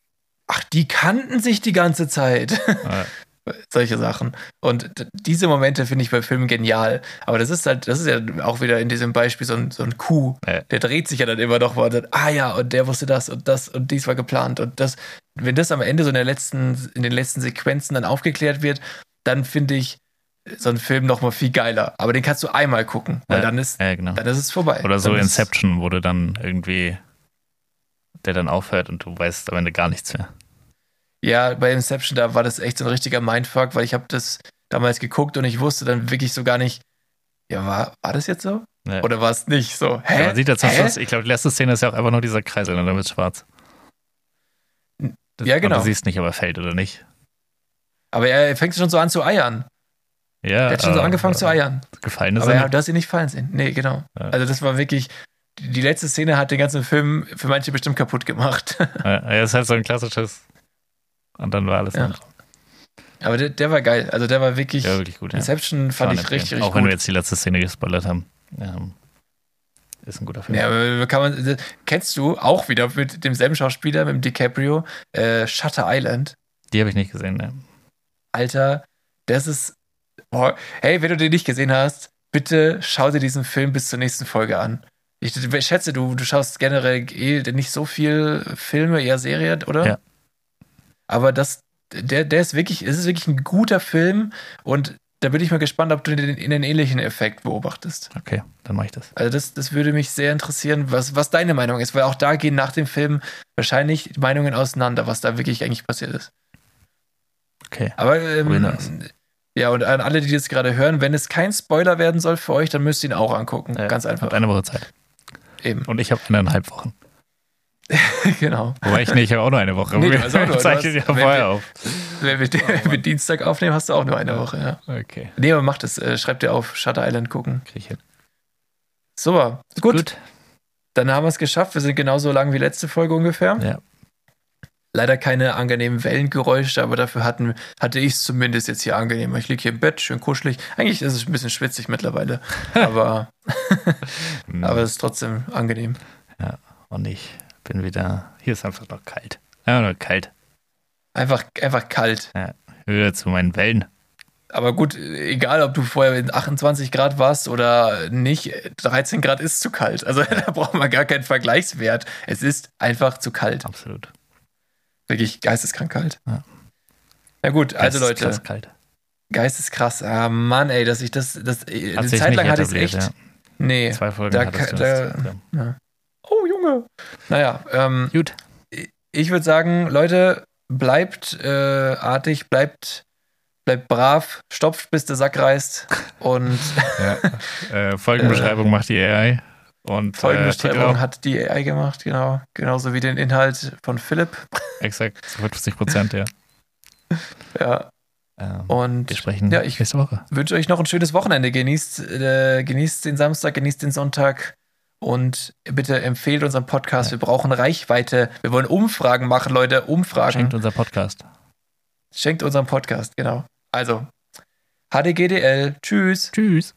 ach, die kannten sich die ganze Zeit. Ja. Solche Sachen. Und diese Momente finde ich bei Filmen genial. Aber das ist halt, das ist ja auch wieder in diesem Beispiel so ein, so ein Coup. Ja. Der dreht sich ja dann immer noch mal und dann, ah ja, und der wusste das und das und dies war geplant und das. Wenn das am Ende so in, der letzten, in den letzten Sequenzen dann aufgeklärt wird, dann finde ich so einen Film noch mal viel geiler. Aber den kannst du einmal gucken, weil Ja. dann ist, Ja, genau. dann ist es vorbei. Oder so Inception, wo du dann irgendwie, der dann aufhört und du weißt am Ende gar nichts mehr. Ja, bei Inception, da war das echt so ein richtiger Mindfuck, weil ich habe das damals geguckt und ich wusste dann wirklich so gar nicht, ja, war, war das jetzt so? Ja. Oder war es nicht so? Hä? Ja, man sieht ja zum? Schluss, ich glaube, die letzte Szene ist ja auch einfach nur dieser Kreisel und dann wird schwarz. Das, Ja, genau. Du siehst nicht, ob er fällt oder nicht. Aber er fängt schon so an zu eiern. Ja. Er hat schon so äh, angefangen zu eiern. Gefallen ist Aber er nicht. du hast ihn nicht fallen sehen. Nee, genau. Ja. Also das war wirklich, die letzte Szene hat den ganzen Film für manche bestimmt kaputt gemacht. Ja, Er ist halt so ein klassisches. Und dann war alles Ja. andere. Aber der, der war geil. Also der war wirklich, Ja, wirklich gut. Ja. Inception fand ich richtig, richtig Auch wenn wir gut. jetzt die letzte Szene gespoilert haben. Ähm, ist ein guter Film. Ja, kann man, kennst du auch wieder mit demselben Schauspieler, mit dem DiCaprio, äh, Shutter Island? Die habe ich nicht gesehen. Ne? Alter, das ist. Oh, hey, wenn du den nicht gesehen hast, bitte schau dir diesen Film bis zur nächsten Folge an. Ich schätze, du, du schaust generell eh nicht so viel Filme, eher Serien, oder? Ja. Aber das, der, der ist wirklich, es ist wirklich ein guter Film und da bin ich mal gespannt, ob du den, den ähnlichen Effekt beobachtest. Okay, dann mache ich das. Also das, das würde mich sehr interessieren, was, was deine Meinung ist, weil auch da gehen nach dem Film wahrscheinlich Meinungen auseinander, was da wirklich eigentlich passiert ist. Okay. Aber ähm. Ja, und an alle, die das gerade hören, wenn es kein Spoiler werden soll für euch, dann müsst ihr ihn auch angucken. Ja, Ganz einfach. Habt eine Woche Zeit. Eben. Und ich habe eineinhalb Wochen. genau. Wobei ich, nee, ich habe auch nur eine Woche. Nee, du hast auch nur- du zeichnen ja vorher auf. Wenn wir, wenn wir Dienstag aufnehmen, hast du auch nur eine Woche, ja. Okay. Nee, aber macht es. Äh, schreibt dir auf Shutter Island gucken. Krieg ich hin. Super. Gut. Dann haben wir es geschafft. Wir sind genauso lang wie letzte Folge ungefähr. Ja. Leider keine angenehmen Wellengeräusche, aber dafür hatten, hatte ich es zumindest jetzt hier angenehm. Ich liege hier im Bett, schön kuschelig. Eigentlich ist es ein bisschen schwitzig mittlerweile, aber, Hm. aber es ist trotzdem angenehm. Ja, und ich bin wieder. Hier ist einfach noch kalt. Ja, noch kalt. Einfach, einfach kalt. Wieder zu meinen Wellen. Aber gut, egal ob du vorher in 28 Grad warst oder nicht, 13 Grad ist zu kalt. Also da braucht man gar keinen Vergleichswert. Es ist einfach zu kalt. Absolut. Wirklich geisteskrank kalt. Ja. Na gut, also ist Leute, krass kalt. geisteskrass. Ah Mann, ey, dass ich das, das eine Hat Zeit lang hatte ich es echt. ja. Nee. Zwei Folgen da da- Ja. Junge. Naja, ähm, Gut. ich würde sagen, Leute, bleibt äh, artig, bleibt, bleibt brav, stopft, bis der Sack reißt und Ja. Äh, Folgenbeschreibung macht die AI. Und äh, Folgenbeschreibung auch hat die AI gemacht, genau. Genauso wie den Inhalt von Philipp. exakt zu 50 Prozent, ja. Ja, Ähm, und wir sprechen ja, ich nächste Woche. wünsche euch noch ein schönes Wochenende. Genießt, äh, genießt den Samstag, genießt den Sonntag und bitte empfehlt unseren Podcast. Wir brauchen Reichweite. Wir wollen Umfragen machen, Leute. Umfragen. Schenkt unser Podcast. Schenkt unseren Podcast, genau. Also, HDGDL. Tschüss. Tschüss.